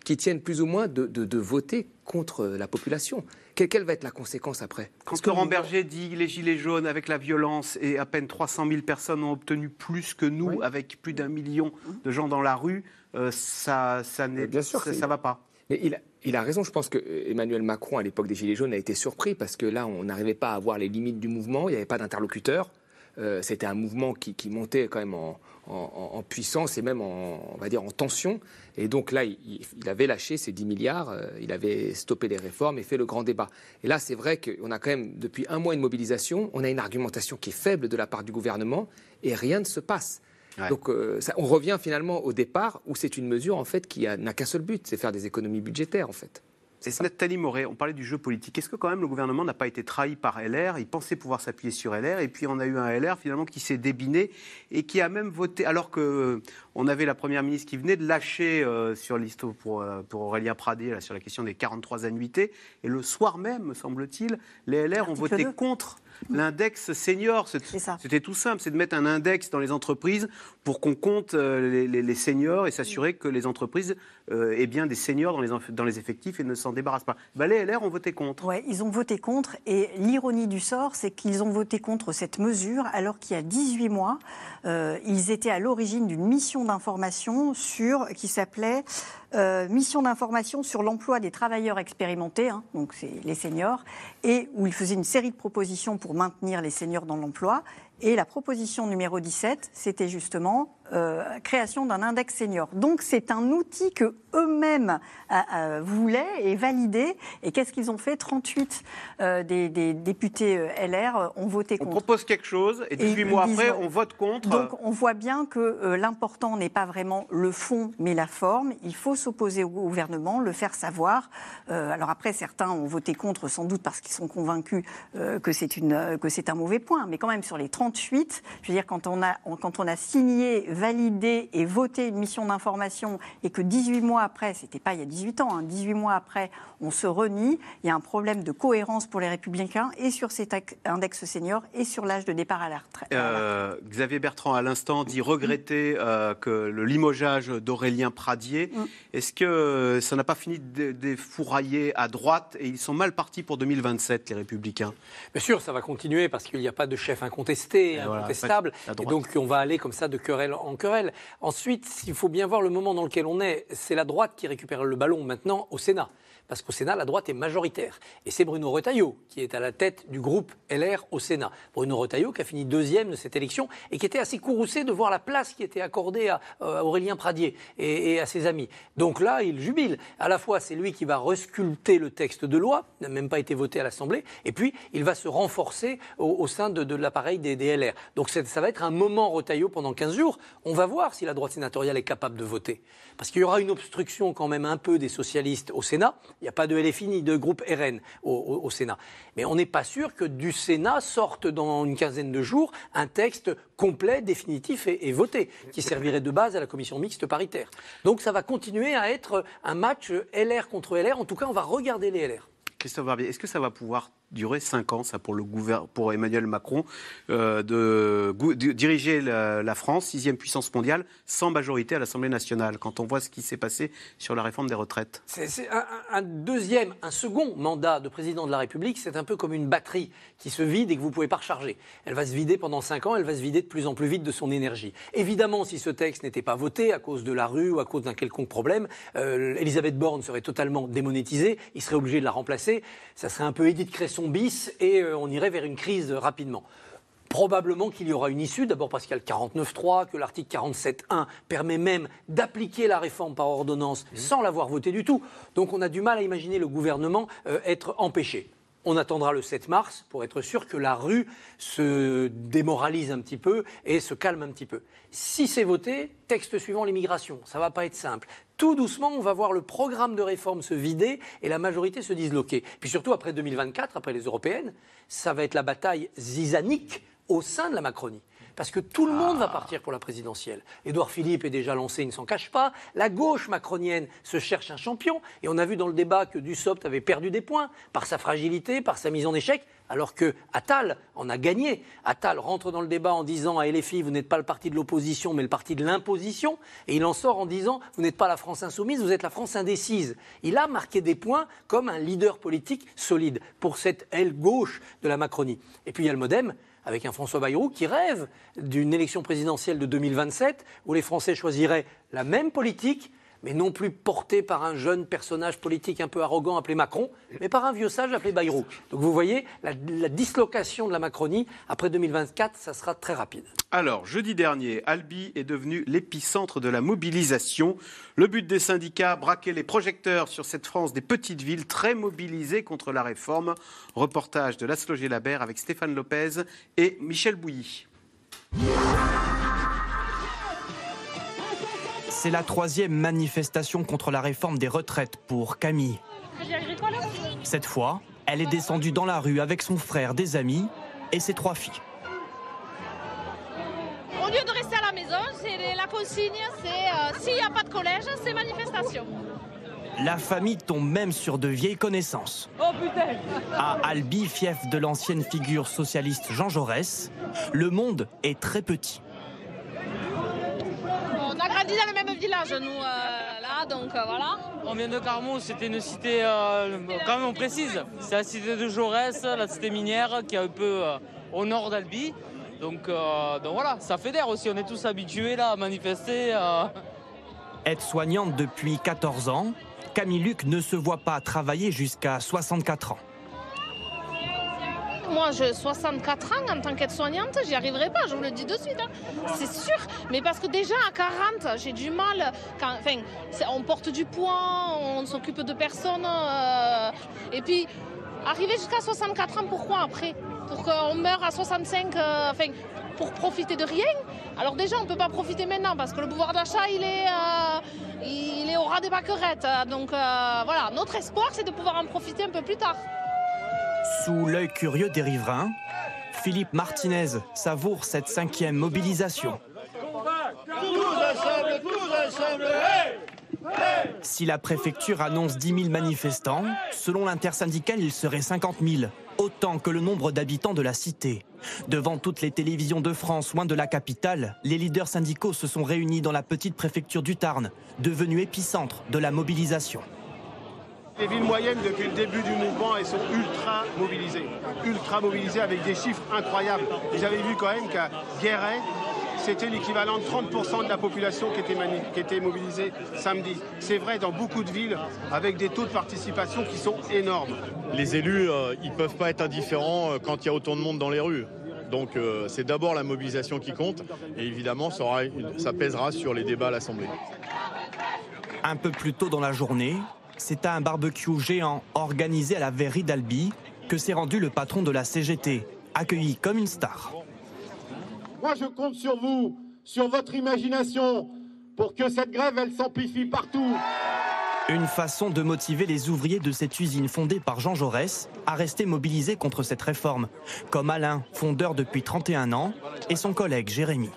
qui, tiennent plus ou moins de, voter contre la population. Quelle, va être la conséquence après? Quand Laurent Berger dit les gilets jaunes avec la violence et à peine 300 000 personnes ont obtenu plus que nous avec plus d'un million de gens dans la rue, euh, ça, ça ne ça, va pas. Mais il, il a raison. Je pense que euh, Emmanuel Macron, à l'époque des Gilets jaunes, a été surpris parce que là, on n'arrivait pas à voir les limites du mouvement. Il n'y avait pas d'interlocuteur. Euh, c'était un mouvement qui, montait quand même en, puissance et même en, on va dire, en tension. Et donc là, il, avait lâché ses 10 milliards, euh, il avait stoppé les réformes et fait le grand débat. Et là, c'est vrai qu'on a quand même, depuis un mois, une mobilisation. On a une argumentation qui est faible de la part du gouvernement et rien ne se passe. Donc euh, on revient finalement au départ où c'est une mesure en fait qui n'a qu'un seul but, c'est faire des économies budgétaires en fait. C'est Nathalie Moret, on parlait du jeu politique. Est-ce que quand même le gouvernement n'a pas été trahi par LR Il pensait pouvoir s'appuyer sur LR et puis on a eu un LR finalement qui s'est débiné et qui a même voté alors que euh, on avait la première ministre qui venait de lâcher euh, sur liste pour, pour Aurélien Pradé sur la question des 43 annuités et le soir même, me semble-t-il, les LR ont voté contre l'index senior. C'était tout simple, c'est de mettre un index dans les entreprises pour qu'on compte euh, les, seniors et s'assurer que les entreprises euh, aient bien des seniors dans les, dans les effectifs et ne s'en débarrassent pas. Bah, les LR ont voté contre. Oui, ils ont voté contre et l'ironie du sort, c'est qu'ils ont voté contre cette mesure alors qu'il y a 18 mois, euh, ils étaient à l'origine d'une mission d'information sur qui s'appelait euh, mission d'information sur l'emploi des travailleurs expérimentés, hein, donc c'est les seniors, et où il faisait une série de propositions pour maintenir les seniors dans l'emploi. Et la proposition numéro 17, c'était justement euh, création d'un index senior. Donc c'est un outil que eux-mêmes euh, euh, voulaient et validaient. Et qu'est-ce qu'ils ont fait? 38 des, députés LR ont voté contre. On propose quelque chose et 18 mois après, on vote contre. Donc on voit bien que l'important n'est pas vraiment le fond, mais la forme. Il faut s'opposer au gouvernement, le faire savoir. alors après, certains ont voté contre, sans doute parce qu'ils sont convaincus que c'est un mauvais point. Mais quand même, sur les 38, je veux dire, quand on a, quand on a signé valider et voter une mission d'information et que 18 mois après, c'était pas il y a 18 ans, 18 hein, mois après, on se renie, il y a un problème de cohérence pour les républicains et sur cet index senior et sur l'âge de départ à la retraite. Euh, Xavier Bertrand, à l'instant, dit regretter euh, que le limogeage d'Aurélien Pradier. Mm. Est-ce que ça n'a pas fini de, de, fourrailler à droite et ils sont mal partis pour 2027, les républicains? Bien sûr, ça va continuer parce qu'il n'y a pas de chef incontesté, incontestable. et donc on va aller comme ça de querelle en querelle. Ensuite, il faut bien voir le moment dans lequel on est. C'est la droite qui récupère le ballon maintenant au Sénat parce qu'au Sénat, la droite est majoritaire. Et c'est Bruno Retailleau qui est à la tête du groupe LR au Sénat. Bruno Retailleau qui a fini deuxième de cette élection et qui était assez courroucé de voir la place qui était accordée à, euh, Aurélien Pradier et, à ses amis. Donc là, il jubile. À la fois, c'est lui qui va resculpter le texte de loi, n'a même pas été voté à l'Assemblée, et puis il va se renforcer au, sein de, l'appareil des, LR. Donc ça va être un moment Retailleau pendant 15 jours. On va voir si la droite sénatoriale est capable de voter. Parce qu'il y aura une obstruction quand même un peu des socialistes au Sénat. Il n'y a pas de LFI ni de groupe RN au, Sénat. Mais on n'est pas sûr que du Sénat sorte dans une quinzaine de jours un texte complet, définitif et, voté, qui servirait de base à la commission mixte paritaire. Donc ça va continuer à être un match LR contre LR. En tout cas, on va regarder les LR. Christophe Barbier, est-ce que ça va pouvoir durer 5 ans, ça, pour, le pour Emmanuel Macron, euh, de, diriger la, France, sixième puissance mondiale, sans majorité à l'Assemblée nationale, quand on voit ce qui s'est passé sur la réforme des retraites C'est un, deuxième, un second mandat de président de la République, c'est un peu comme une batterie qui se vide et que vous ne pouvez pas recharger. Elle va se vider pendant 5 ans, elle va se vider de plus en plus vite de son énergie. Évidemment, si ce texte n'était pas voté à cause de la rue ou à cause d'un quelconque problème, euh, Elisabeth Borne serait totalement démonétisée, il serait obligé de la remplacer. Ça serait un peu Edith Cresson bis et euh, on irait vers une crise rapidement. Probablement qu'il y aura une issue, d'abord parce qu'il y a le 49.3, que l'article 47.1 permet même d'appliquer la réforme par ordonnance mmh. sans l'avoir votée du tout. Donc on a du mal à imaginer le gouvernement euh, être empêché. On attendra le 7 mars pour être sûr que la rue se démoralise un petit peu et se calme un petit peu. Si c'est voté, texte suivant l'immigration. Ça va pas être simple. Tout doucement, on va voir le programme de réforme se vider et la majorité se disloquer. Puis surtout, après 2024, après les européennes, ça va être la bataille zizanique au sein de la Macronie. Parce que tout le monde va partir pour la présidentielle. Édouard Philippe est déjà lancé, il ne s'en cache pas. La gauche macronienne se cherche un champion, et on a vu dans le débat que Dussopt avait perdu des points par sa fragilité, par sa mise en échec alors que Attal en a gagné. Attal rentre dans le débat en disant à LFI, vous n'êtes pas le parti de l'opposition, mais le parti de l'imposition, et il en sort en disant, vous n'êtes pas la France insoumise, vous êtes la France indécise. Il a marqué des points comme un leader politique solide pour cette aile gauche de la Macronie. Et puis il y a le Modem, avec un François Bayrou qui rêve d'une élection présidentielle de 2027 où les Français choisiraient la même politique mais non plus porté par un jeune personnage politique un peu arrogant appelé Macron, mais par un vieux sage appelé Bayrou. Donc vous voyez, la, dislocation de la Macronie, après 2024, ça sera très rapide. Alors, jeudi dernier, Albi est devenu l'épicentre de la mobilisation. Le but des syndicats, braquer les projecteurs sur cette France des petites villes très mobilisées contre la réforme. Reportage de Laszlo Labert avec Stéphane Lopez et Michel Bouilly. C'est la troisième manifestation contre la réforme des retraites pour Camille. Cette fois, elle est descendue dans la rue avec son frère, des amis et ses trois filles. Au lieu de rester à la maison, la consigne, c'est euh, s'il n'y a pas de collège, c'est manifestation. La famille tombe même sur de vieilles connaissances. Oh putain À Albi, fief de l'ancienne figure socialiste Jean Jaurès, le monde est très petit grandi dans le même village, nous, euh, là, donc euh, voilà. On vient de Carmou, c'était une cité, euh, quand même on précise, c'est la cité de Jaurès, la cité minière qui est un peu au nord d'Albi. Donc, donc voilà, ça fédère aussi, on est tous habitués là à manifester. Être soignante depuis 14 ans, Camille Luc ne se voit pas travailler jusqu'à 64 ans. Moi, j'ai 64 ans en tant qu'aide-soignante, j'y arriverai pas, je vous le dis de suite. Hein. C'est sûr. Mais parce que déjà à 40, j'ai du mal. enfin, on porte du poids, on s'occupe de personnes. Euh, et puis, arriver jusqu'à 64 ans, pourquoi après? Pour qu'on meure à 65, euh, enfin, pour profiter de rien? Alors déjà, on ne peut pas profiter maintenant parce que le pouvoir d'achat, il est, euh, il est au ras des baquerettes. Donc voilà, notre espoir, c'est de pouvoir en profiter un peu plus tard. Sous l'œil curieux des riverains, Philippe Martinez savoure cette cinquième mobilisation. Si la préfecture annonce 10 000 manifestants, selon l'intersyndicale, il serait 50 000, autant que le nombre d'habitants de la cité. Devant toutes les télévisions de France, loin de la capitale, les leaders syndicaux se sont réunis dans la petite préfecture du Tarn, devenue épicentre de la mobilisation. Les villes moyennes, depuis le début du mouvement, elles sont ultra mobilisées. Ultra mobilisées avec des chiffres incroyables. J'avais vu quand même qu'à Guéret, c'était l'équivalent de 30% de la population qui était, qui était mobilisée samedi. C'est vrai dans beaucoup de villes avec des taux de participation qui sont énormes. Les élus, euh, ils ne peuvent pas être indifférents euh, quand il y a autant de monde dans les rues. Donc euh, c'est d'abord la mobilisation qui compte et évidemment ça, ça pèsera sur les débats à l'Assemblée. Un peu plus tôt dans la journée, c'est à un barbecue géant organisé à la verrerie d'Albi que s'est rendu le patron de la CGT, accueilli comme une star. Moi, je compte sur vous, sur votre imagination, pour que cette grève, elle s'amplifie partout. Une façon de motiver les ouvriers de cette usine fondée par Jean Jaurès à rester mobilisés contre cette réforme, comme Alain, fondeur depuis 31 ans, et son collègue Jérémy.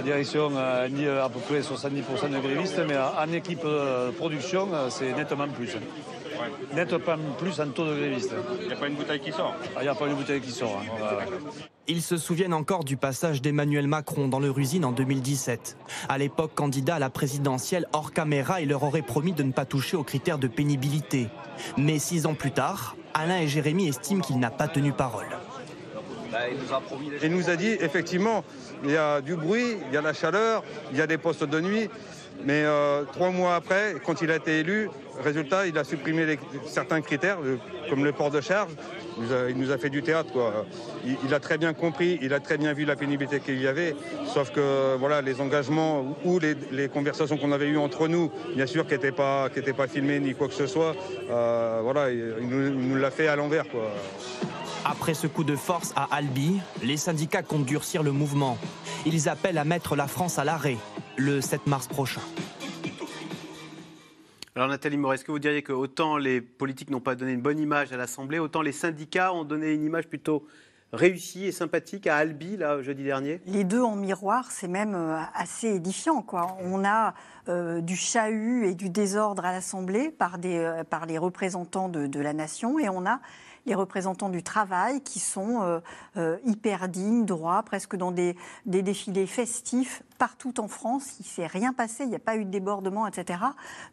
La direction a dit à peu près 70% de grévistes, mais en équipe de production, c'est nettement plus. Nettement plus en taux de grévistes. Il n'y a pas une bouteille qui sort ah, Il n'y a pas une bouteille qui sort. Hein. Ils se souviennent encore du passage d'Emmanuel Macron dans leur usine en 2017. À l'époque, candidat à la présidentielle hors caméra, il leur aurait promis de ne pas toucher aux critères de pénibilité. Mais six ans plus tard, Alain et Jérémy estiment qu'il n'a pas tenu parole. Il nous a dit effectivement, il y a du bruit, il y a la chaleur, il y a des postes de nuit. Mais euh, trois mois après, quand il a été élu, résultat, il a supprimé certains critères, comme le port de charge. Il nous a, fait du théâtre. Quoi. Il, a très bien compris, il a très bien vu la pénibilité qu'il y avait. Sauf que voilà, les engagements ou les, conversations qu'on avait eues entre nous, bien sûr, qui n'étaient pas, pas filmées ni quoi que ce soit, euh, voilà, il, nous, nous l'a fait à l'envers. Après ce coup de force à Albi, les syndicats comptent durcir le mouvement. Ils appellent à mettre la France à l'arrêt le 7 mars prochain. Alors Nathalie Moret, est-ce que vous diriez que autant les politiques n'ont pas donné une bonne image à l'Assemblée, autant les syndicats ont donné une image plutôt réussi et sympathique à Albi, là, jeudi dernier? Les deux en miroir, c'est même assez édifiant. Quoi. On a du chahut et du désordre à l'Assemblée par, par les représentants de, de la nation et on a les représentants du travail qui sont euh, euh, hyper dignes, droits, presque dans des, défilés festifs partout en France. Il ne s'est rien passé, il n'y a pas eu de débordement, etc.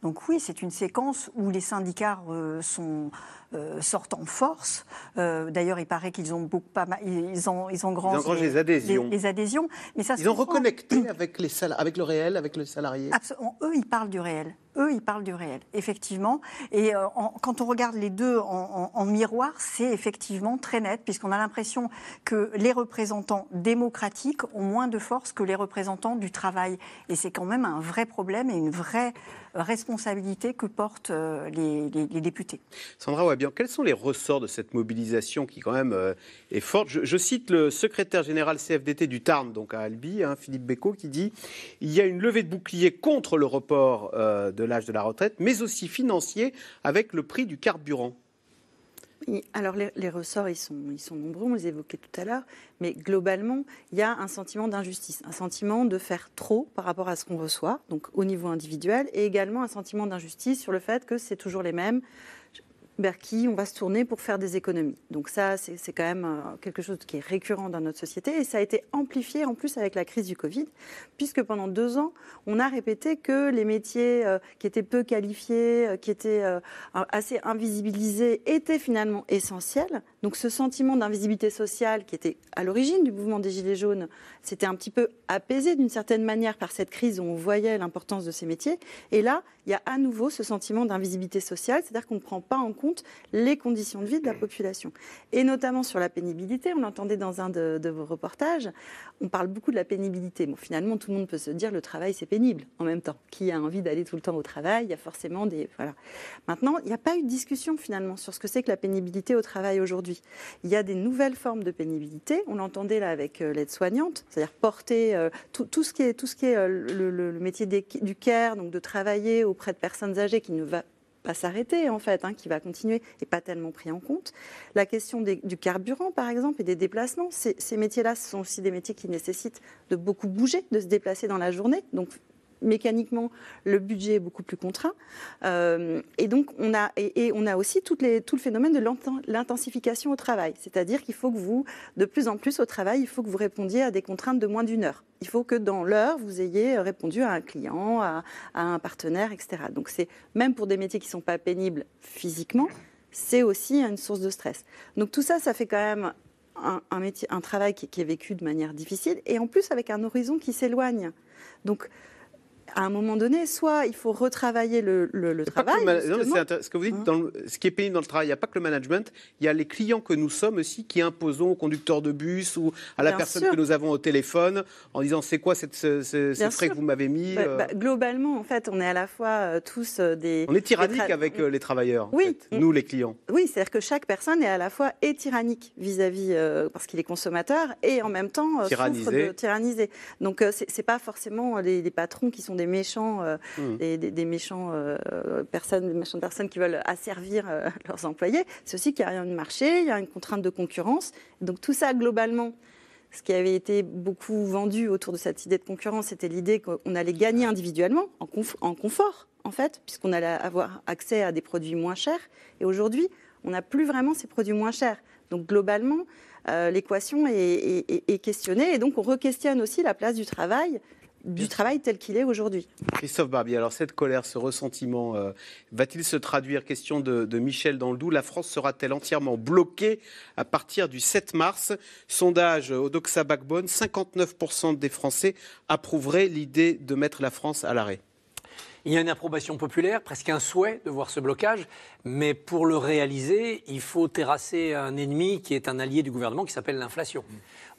Donc oui, c'est une séquence où les syndicats euh, sont, euh, sortent en force. Euh, d'ailleurs, il paraît qu'ils ont beaucoup pas mal, ils, ont, ils engrangent, ils les, adhésions. Les, adhésions. Mais ça ils ont reconnecté avec, les avec le réel, avec le salarié. Absolument. Eux, ils parlent du réel. Eux, ils parlent du réel, effectivement. Et quand on regarde les deux en, en miroir, c'est effectivement très net, puisqu'on a l'impression que les représentants démocratiques ont moins de force que les représentants du travail. Et c'est quand même un vrai problème et une vraie responsabilité que portent euh, les, députés. Sandra Quels sont les ressorts de cette mobilisation qui quand même euh, est forte? Je, cite le secrétaire général CFDT du Tarn, donc à Albi, hein, Philippe Bécaud, qui dit il y a une levée de bouclier contre le report euh, de l'âge de la retraite, mais aussi financier avec le prix du carburant alors les, ressorts, ils sont, ils sont nombreux, on les évoquait tout à l'heure, mais globalement, il y a un sentiment d'injustice, un sentiment de faire trop par rapport à ce qu'on reçoit, donc au niveau individuel, et également un sentiment d'injustice sur le fait que c'est toujours les mêmes, vers on va se tourner pour faire des économies. Donc ça, c'est quand même euh, quelque chose qui est récurrent dans notre société et ça a été amplifié en plus avec la crise du Covid, puisque pendant deux ans, on a répété que les métiers euh, qui étaient peu qualifiés, euh, qui étaient assez invisibilisés, étaient finalement essentiels. Donc ce sentiment d'invisibilité sociale qui était à l'origine du mouvement des Gilets jaunes, c'était un petit peu apaisé d'une certaine manière par cette crise où on voyait l'importance de ces métiers. Et là, il y a à nouveau ce sentiment d'invisibilité sociale, c'est-à-dire qu'on ne prend pas en compte les conditions de vie de la population. Et notamment sur la pénibilité, on l'entendait dans un de, vos reportages, on parle beaucoup de la pénibilité. Finalement, tout le monde peut se dire le travail, c'est pénible en même temps. Qui a envie d'aller tout le temps au travail Il y a forcément des... Voilà. Maintenant, il n'y a pas eu de discussion finalement sur ce que c'est que la pénibilité au travail aujourd'hui. Il y a des nouvelles formes de pénibilité. On l'entendait là avec euh, l'aide-soignante, c'est-à-dire porter euh, tout, ce qui est, euh, le, métier du care, donc de travailler auprès de personnes âgées qui ne va pas s'arrêter en fait, hein, qui va continuer et pas tellement pris en compte. La question du carburant par exemple et des déplacements, ces, métiers-là sont aussi des métiers qui nécessitent de beaucoup bouger, de se déplacer dans la journée. Donc mécaniquement, le budget est beaucoup plus contraint. Euh, et donc, on a, et, on a aussi tout le phénomène de l'intensification au travail. C'est-à-dire qu'il faut que vous, de plus en plus au travail, il faut que vous répondiez à des contraintes de moins d'une heure. Il faut que dans l'heure, vous ayez répondu à un client, à, un partenaire, etc. Donc, c'est même pour des métiers qui ne sont pas pénibles physiquement, c'est aussi une source de stress. Donc, tout ça, ça fait quand même un, métier, un travail qui, qui est vécu de manière difficile et en plus avec un horizon qui s'éloigne. Donc, à un moment donné, soit il faut retravailler le, travail. ce que vous dites, hein ce qui est pénible dans le travail, il n'y a pas que le management, il y a les clients que nous sommes aussi qui imposons au conducteur de bus ou à la personne que nous avons au téléphone en disant c'est quoi cette, ce, frais que vous m'avez mis bah, euh bah, Globalement, en fait, on est à la fois euh, tous euh, des. On est tyrannique avec les travailleurs, oui, nous les clients. Oui, c'est-à-dire que chaque personne est à la fois et tyrannique vis-à-vis, parce qu'il est consommateur, et en même temps tyrannisé. souffre de tyranniser. Donc, c'est pas forcément les, les patrons qui sont des méchants, euh, mmh. des, méchants euh, personnes, des méchantes personnes qui veulent asservir euh, leurs employés. C'est aussi qu'il y a rien de marché, il y a une contrainte de concurrence. Donc tout ça, globalement, ce qui avait été beaucoup vendu autour de cette idée de concurrence, c'était l'idée qu'on allait gagner individuellement, en, en confort, en fait, puisqu'on allait avoir accès à des produits moins chers. Et aujourd'hui, on n'a plus vraiment ces produits moins chers. Donc globalement, l'équation est, est, questionnée et donc on re-questionne aussi la place du travail du travail tel qu'il est aujourd'hui. Christophe Barbier, alors cette colère, ce ressentiment, euh, va-t-il se traduire Question de, de Michel Doux. La France sera-t-elle entièrement bloquée à partir du 7 mars? Sondage au Doxa Backbone, 59% des Français approuveraient l'idée de mettre la France à l'arrêt. Il y a une approbation populaire, presque un souhait de voir ce blocage, mais pour le réaliser, il faut terrasser un ennemi qui est un allié du gouvernement qui s'appelle l'inflation.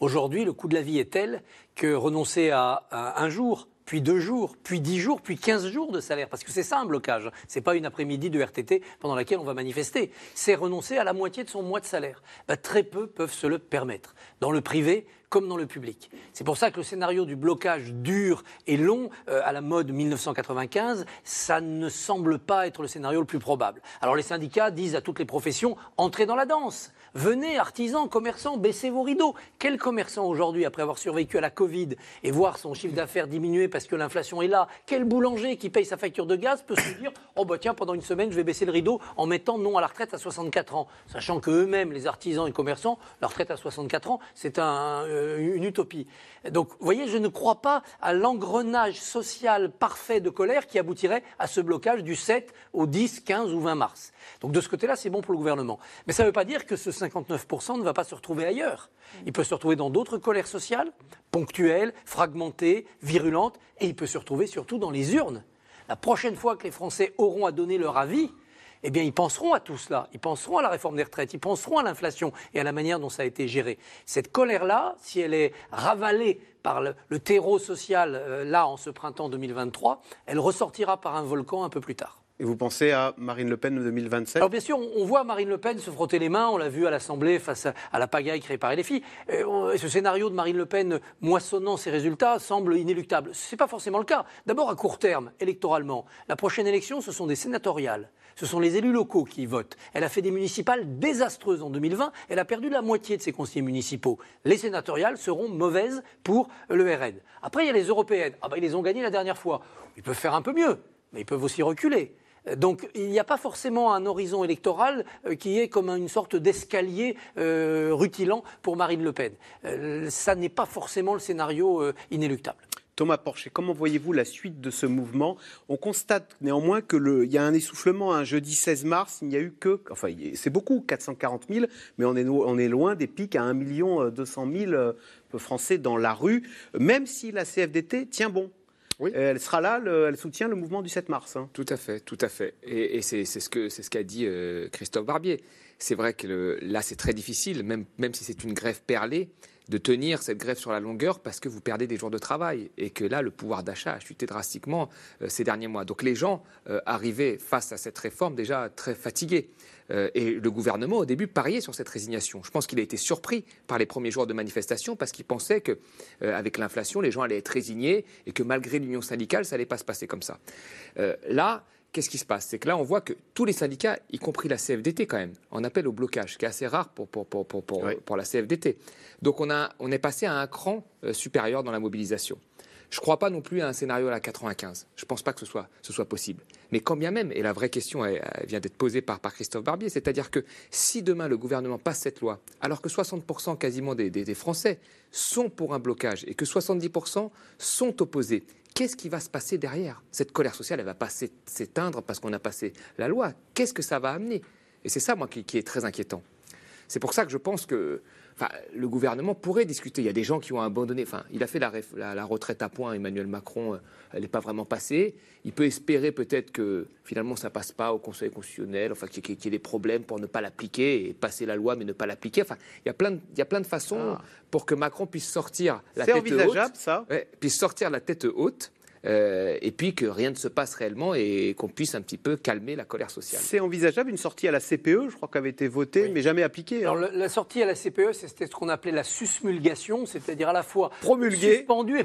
Aujourd'hui, le coût de la vie est tel que renoncer à, un jour, puis deux jours, puis dix jours, puis quinze jours de salaire. Parce que c'est ça un blocage. C'est pas une après-midi de RTT pendant laquelle on va manifester. C'est renoncer à la moitié de son mois de salaire. Bah, très peu peuvent se le permettre. Dans le privé, comme dans le public. C'est pour ça que le scénario du blocage dur et long, euh, à la mode 1995, ça ne semble pas être le scénario le plus probable. Alors les syndicats disent à toutes les professions, entrez dans la danse. Venez, artisans, commerçants, baissez vos rideaux. Quel commerçant aujourd'hui, après avoir survécu à la Covid et voir son chiffre d'affaires diminuer parce que l'inflation est là, quel boulanger qui paye sa facture de gaz peut se dire Oh, bah tiens, pendant une semaine, je vais baisser le rideau en mettant non à la retraite à 64 ans Sachant que eux-mêmes, les artisans et commerçants, la retraite à 64 ans, c'est euh, une utopie. Donc, vous voyez, je ne crois pas à l'engrenage social parfait de colère qui aboutirait à ce blocage du 7 au 10, 15 ou 20 mars. Donc de ce côté-là, c'est bon pour le gouvernement. Mais ça ne veut pas dire que ce 59% ne va pas se retrouver ailleurs. Il peut se retrouver dans d'autres colères sociales, ponctuelles, fragmentées, virulentes, et il peut se retrouver surtout dans les urnes. La prochaine fois que les Français auront à donner leur avis, eh bien, ils penseront à tout cela. Ils penseront à la réforme des retraites, ils penseront à l'inflation et à la manière dont ça a été géré. Cette colère-là, si elle est ravalée par le, terreau social, euh, là, en ce printemps 2023, elle ressortira par un volcan un peu plus tard. Et vous pensez à Marine Le Pen de 2027 Alors bien sûr, on voit Marine Le Pen se frotter les mains, on l'a vu à l'Assemblée face à la pagaille créée par LFI. Euh, et ce scénario de Marine Le Pen moissonnant ses résultats semble inéluctable. Ce n'est pas forcément le cas. D'abord, à court terme, électoralement, la prochaine élection, ce sont des sénatoriales. Ce sont les élus locaux qui votent. Elle a fait des municipales désastreuses en 2020. Elle a perdu la moitié de ses conseillers municipaux. Les sénatoriales seront mauvaises pour le RN. Après, il y a les européennes. Ah ben, ils les ont gagnées la dernière fois. Ils peuvent faire un peu mieux, mais ils peuvent aussi reculer. Donc il n'y a pas forcément un horizon électoral euh, qui est comme une sorte d'escalier euh, rutilant pour Marine Le Pen. Euh, ça n'est pas forcément le scénario inéluctable. Thomas Porcher, comment voyez-vous la suite de ce mouvement? On constate néanmoins qu'il y a un essoufflement. Un jeudi 16 mars, il n'y a eu que, enfin c'est beaucoup, 440 000, mais on est, on est loin des pics à 1 200 000 Français dans la rue, même si la CFDT tient bon. Oui. Euh, elle sera là, elle soutient le mouvement du 7 mars. Hein. Tout à fait, tout à fait. Et, c'est ce qu'a ce qu'a dit euh, Christophe Barbier. C'est vrai que là, c'est très difficile, même, même si c'est une grève perlée, de tenir cette grève sur la longueur parce que vous perdez des jours de travail et que là, le pouvoir d'achat a chuté drastiquement euh, ces derniers mois. Donc les gens arrivaient face à cette réforme déjà très fatigués. Euh, et le gouvernement, au début, pariait sur cette résignation. Je pense qu'il a été surpris par les premiers jours de manifestation parce qu'il pensait qu'avec euh, l'inflation, les gens allaient être résignés et que malgré l'union syndicale, ça n'allait pas se passer comme ça. Euh, là, qu'est-ce qui se passe? C'est que là, on voit que tous les syndicats, y compris la CFDT quand même, en appellent au blocage, ce qui est assez rare pour, pour, pour, pour la CFDT. Donc on, a, on est passé à un cran supérieur dans la mobilisation. Je ne crois pas non plus à un scénario à la 95. Je ne pense pas que ce soit, possible. Mais quand bien même, et la vraie question vient d'être posée par, Christophe Barbier, c'est-à-dire que si demain le gouvernement passe cette loi, alors que 60% quasiment des, Français sont pour un blocage et que 70% sont opposés, qu'est-ce qui va se passer derrière? Cette colère sociale, elle va pas s'éteindre parce qu'on a passé la loi. Qu'est-ce que ça va amener? Et c'est ça, moi, qui, qui est très inquiétant. C'est pour ça que je pense que le gouvernement pourrait discuter. Il y a des gens qui ont abandonné. Enfin, il a fait la, retraite à point. Emmanuel Macron, euh, elle n'est pas vraiment passée. Il peut espérer peut-être que finalement ça passe pas au Conseil constitutionnel. Enfin, qu'il y, ait des problèmes pour ne pas l'appliquer et passer la loi mais ne pas l'appliquer. Enfin, il y a plein de, il y a plein de façons ah. pour que Macron puisse sortir la tête haute. ça? puisse sortir la tête haute euh, et puis que rien ne se passe réellement et qu'on puisse un petit peu calmer la colère sociale. C'est envisageable une sortie à la CPE, je crois qu'elle avait été votée, mais jamais appliquée. Alors, hein. la sortie à la CPE, c'était ce qu'on appelait la susmulgation, c'est-à-dire à la fois promulguée, suspendue et,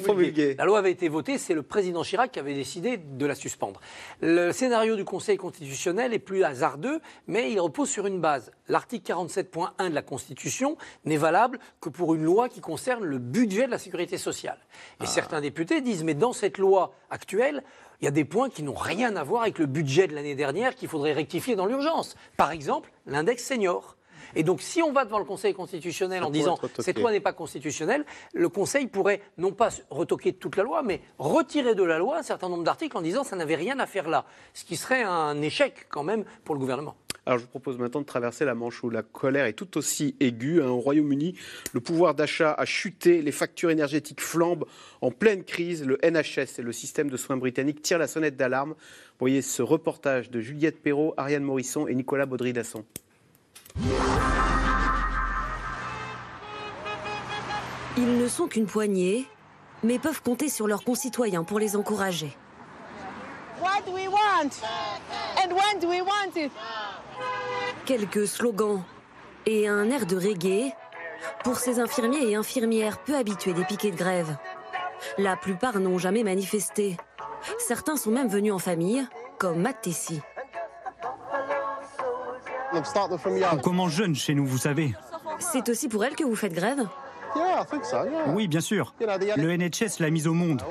promulguée. La loi avait été votée, c'est le président Chirac qui avait décidé de la suspendre. Le scénario du Conseil constitutionnel est plus hasardeux, mais il repose sur une base. L'article 47.1 de la Constitution n'est valable que pour une loi qui concerne le budget de la sécurité sociale. Et ah. certains députés disent, mais dans cette loi actuelle, il y a des points qui n'ont rien à voir avec le budget de l'année dernière qu'il faudrait rectifier dans l'urgence. Par exemple, l'index senior. Et donc, si on va devant le Conseil constitutionnel en disant cette loi n'est pas constitutionnelle, le Conseil pourrait non pas retoquer toute la loi, mais retirer de la loi un certain nombre d'articles en disant ça n'avait rien à faire là. Ce qui serait un échec quand même pour le gouvernement. Alors je vous propose maintenant de traverser la Manche où la colère est tout aussi aiguë. Hein. Au Royaume-Uni, le pouvoir d'achat a chuté, les factures énergétiques flambent en pleine crise. Le NHS et le système de soins britannique tirent la sonnette d'alarme. Vous voyez ce reportage de Juliette Perrault, Ariane Morisson et Nicolas Baudry-Dasson. Ils ne sont qu'une poignée, mais peuvent compter sur leurs concitoyens pour les encourager. What do we want? And when do we want it? Quelques slogans et un air de reggae pour ces infirmiers et infirmières peu habitués des piquets de grève. La plupart n'ont jamais manifesté. Certains sont même venus en famille, comme Matt Tessie. On commence jeune chez nous, vous savez. C'est aussi pour elle que vous faites grève? Oui, bien sûr. Le NHS l'a mise au monde.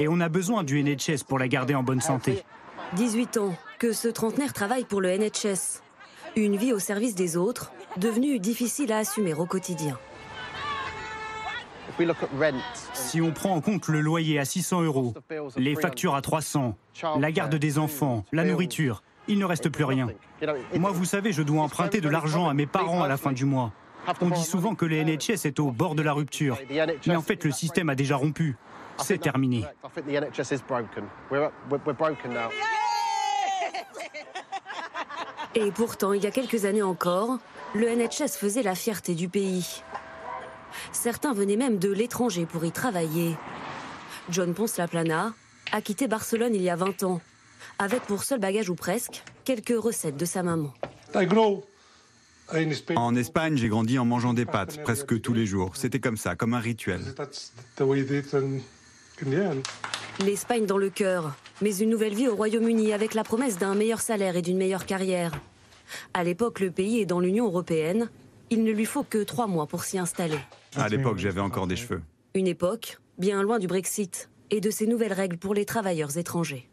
Et on a besoin du NHS pour la garder en bonne santé. 18 ans que ce trentenaire travaille pour le NHS. Une vie au service des autres, devenue difficile à assumer au quotidien. Si on prend en compte le loyer à 600 euros, les factures à 300, la garde des enfants, la nourriture, il ne reste plus rien. Moi, vous savez, je dois emprunter de l'argent à mes parents à la fin du mois. On dit souvent que le NHS est au bord de la rupture, mais en fait, le système a déjà rompu. C'est terminé. Et pourtant, il y a quelques années encore, le NHS faisait la fierté du pays. Certains venaient même de l'étranger pour y travailler. John Ponce-Laplana a quitté Barcelone il y a 20 ans, avec pour seul bagage ou presque quelques recettes de sa maman. En Espagne, j'ai grandi en mangeant des pâtes presque tous les jours. C'était comme ça, comme un rituel. L'Espagne dans le cœur, mais une nouvelle vie au Royaume-Uni avec la promesse d'un meilleur salaire et d'une meilleure carrière. À l'époque, le pays est dans l'Union européenne. Il ne lui faut que trois mois pour s'y installer. À l'époque, j'avais encore des cheveux. Une époque bien loin du Brexit et de ces nouvelles règles pour les travailleurs étrangers.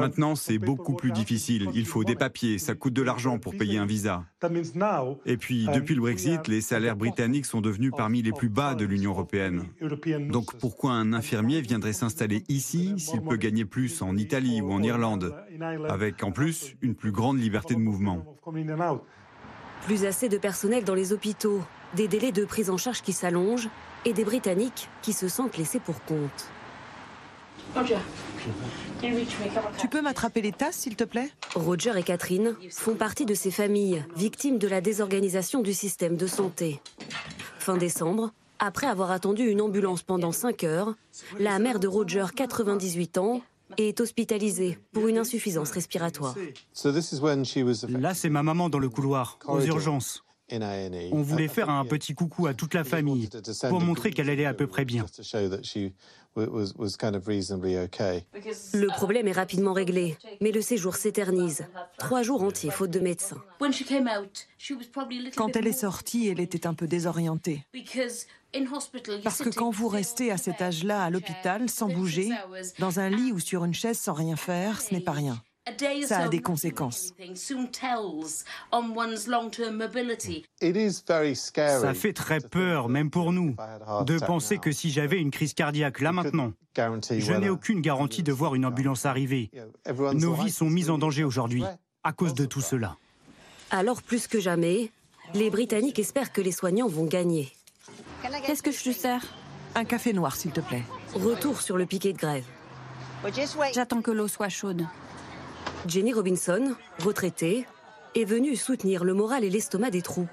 Maintenant, c'est beaucoup plus difficile. Il faut des papiers, ça coûte de l'argent pour payer un visa. Et puis, depuis le Brexit, les salaires britanniques sont devenus parmi les plus bas de l'Union européenne. Donc, pourquoi un infirmier viendrait s'installer ici s'il peut gagner plus en Italie ou en Irlande, avec en plus une plus grande liberté de mouvement Plus assez de personnel dans les hôpitaux, des délais de prise en charge qui s'allongent et des Britanniques qui se sentent laissés pour compte. Tu peux m'attraper les tasses, s'il te plaît? Roger et Catherine font partie de ces familles victimes de la désorganisation du système de santé. Fin décembre, après avoir attendu une ambulance pendant 5 heures, la mère de Roger, 98 ans, est hospitalisée pour une insuffisance respiratoire. Là, c'est ma maman dans le couloir, aux urgences. On voulait faire un petit coucou à toute la famille pour montrer qu'elle allait à peu près bien. Le problème est rapidement réglé, mais le séjour s'éternise. Trois jours entiers, faute de médecin. Quand elle est sortie, elle était un peu désorientée. Parce que quand vous restez à cet âge-là à l'hôpital, sans bouger, dans un lit ou sur une chaise sans rien faire, ce n'est pas rien. Ça a des conséquences. Ça fait très peur, même pour nous, de penser que si j'avais une crise cardiaque là maintenant, je n'ai aucune garantie de voir une ambulance arriver. Nos vies sont mises en danger aujourd'hui à cause de tout cela. Alors plus que jamais, les Britanniques espèrent que les soignants vont gagner. Qu'est-ce que je te sers Un café noir, s'il te plaît. Retour sur le piquet de grève. J'attends que l'eau soit chaude. Jenny Robinson, retraitée, est venue soutenir le moral et l'estomac des troupes.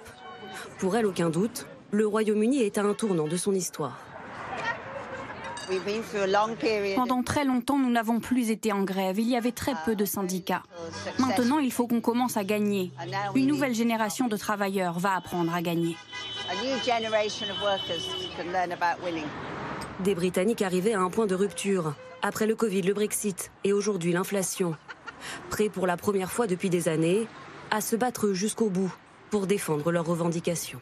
Pour elle, aucun doute, le Royaume-Uni est à un tournant de son histoire. Pendant très longtemps, nous n'avons plus été en grève. Il y avait très peu de syndicats. Maintenant, il faut qu'on commence à gagner. Une nouvelle génération de travailleurs va apprendre à gagner. Des Britanniques arrivaient à un point de rupture. Après le Covid, le Brexit et aujourd'hui l'inflation prêts pour la première fois depuis des années à se battre jusqu'au bout pour défendre leurs revendications.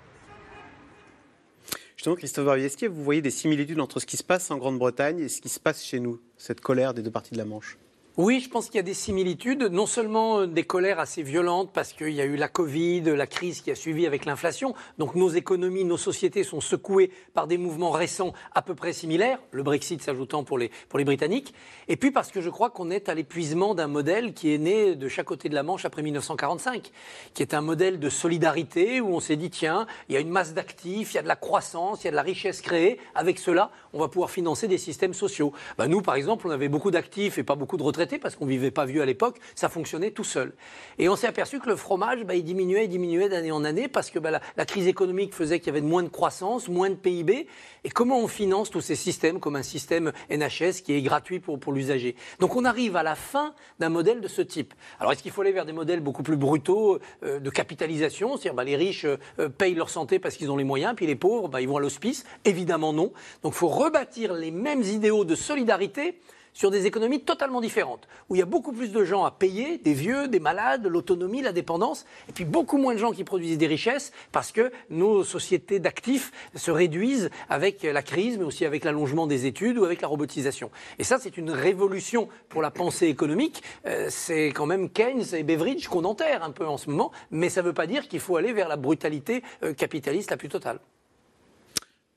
Justement, Christophe Barbier, vous voyez des similitudes entre ce qui se passe en Grande-Bretagne et ce qui se passe chez nous, cette colère des deux parties de la Manche? Oui, je pense qu'il y a des similitudes, non seulement des colères assez violentes parce qu'il y a eu la Covid, la crise qui a suivi avec l'inflation, donc nos économies, nos sociétés sont secouées par des mouvements récents à peu près similaires, le Brexit s'ajoutant pour les, pour les Britanniques, et puis parce que je crois qu'on est à l'épuisement d'un modèle qui est né de chaque côté de la Manche après 1945, qui est un modèle de solidarité où on s'est dit, tiens, il y a une masse d'actifs, il y a de la croissance, il y a de la richesse créée, avec cela, on va pouvoir financer des systèmes sociaux. Ben, nous, par exemple, on avait beaucoup d'actifs et pas beaucoup de retraités parce qu'on vivait pas vieux à l'époque, ça fonctionnait tout seul. Et on s'est aperçu que le fromage, bah, il diminuait, diminuait d'année en année, parce que bah, la, crise économique faisait qu'il y avait moins de croissance, moins de PIB. Et comment on finance tous ces systèmes comme un système NHS qui est gratuit pour, pour l'usager? Donc on arrive à la fin d'un modèle de ce type. Alors est-ce qu'il faut aller vers des modèles beaucoup plus brutaux euh, de capitalisation? C'est-à-dire bah, les riches euh, payent leur santé parce qu'ils ont les moyens, puis les pauvres, bah, ils vont à l'hospice? Évidemment non. Donc il faut rebâtir les mêmes idéaux de solidarité sur des économies totalement différentes, où il y a beaucoup plus de gens à payer, des vieux, des malades, l'autonomie, la dépendance, et puis beaucoup moins de gens qui produisent des richesses, parce que nos sociétés d'actifs se réduisent avec la crise, mais aussi avec l'allongement des études ou avec la robotisation. Et ça, c'est une révolution pour la pensée économique. Euh, c'est quand même Keynes et Beveridge qu'on enterre un peu en ce moment, mais ça ne veut pas dire qu'il faut aller vers la brutalité euh, capitaliste la plus totale.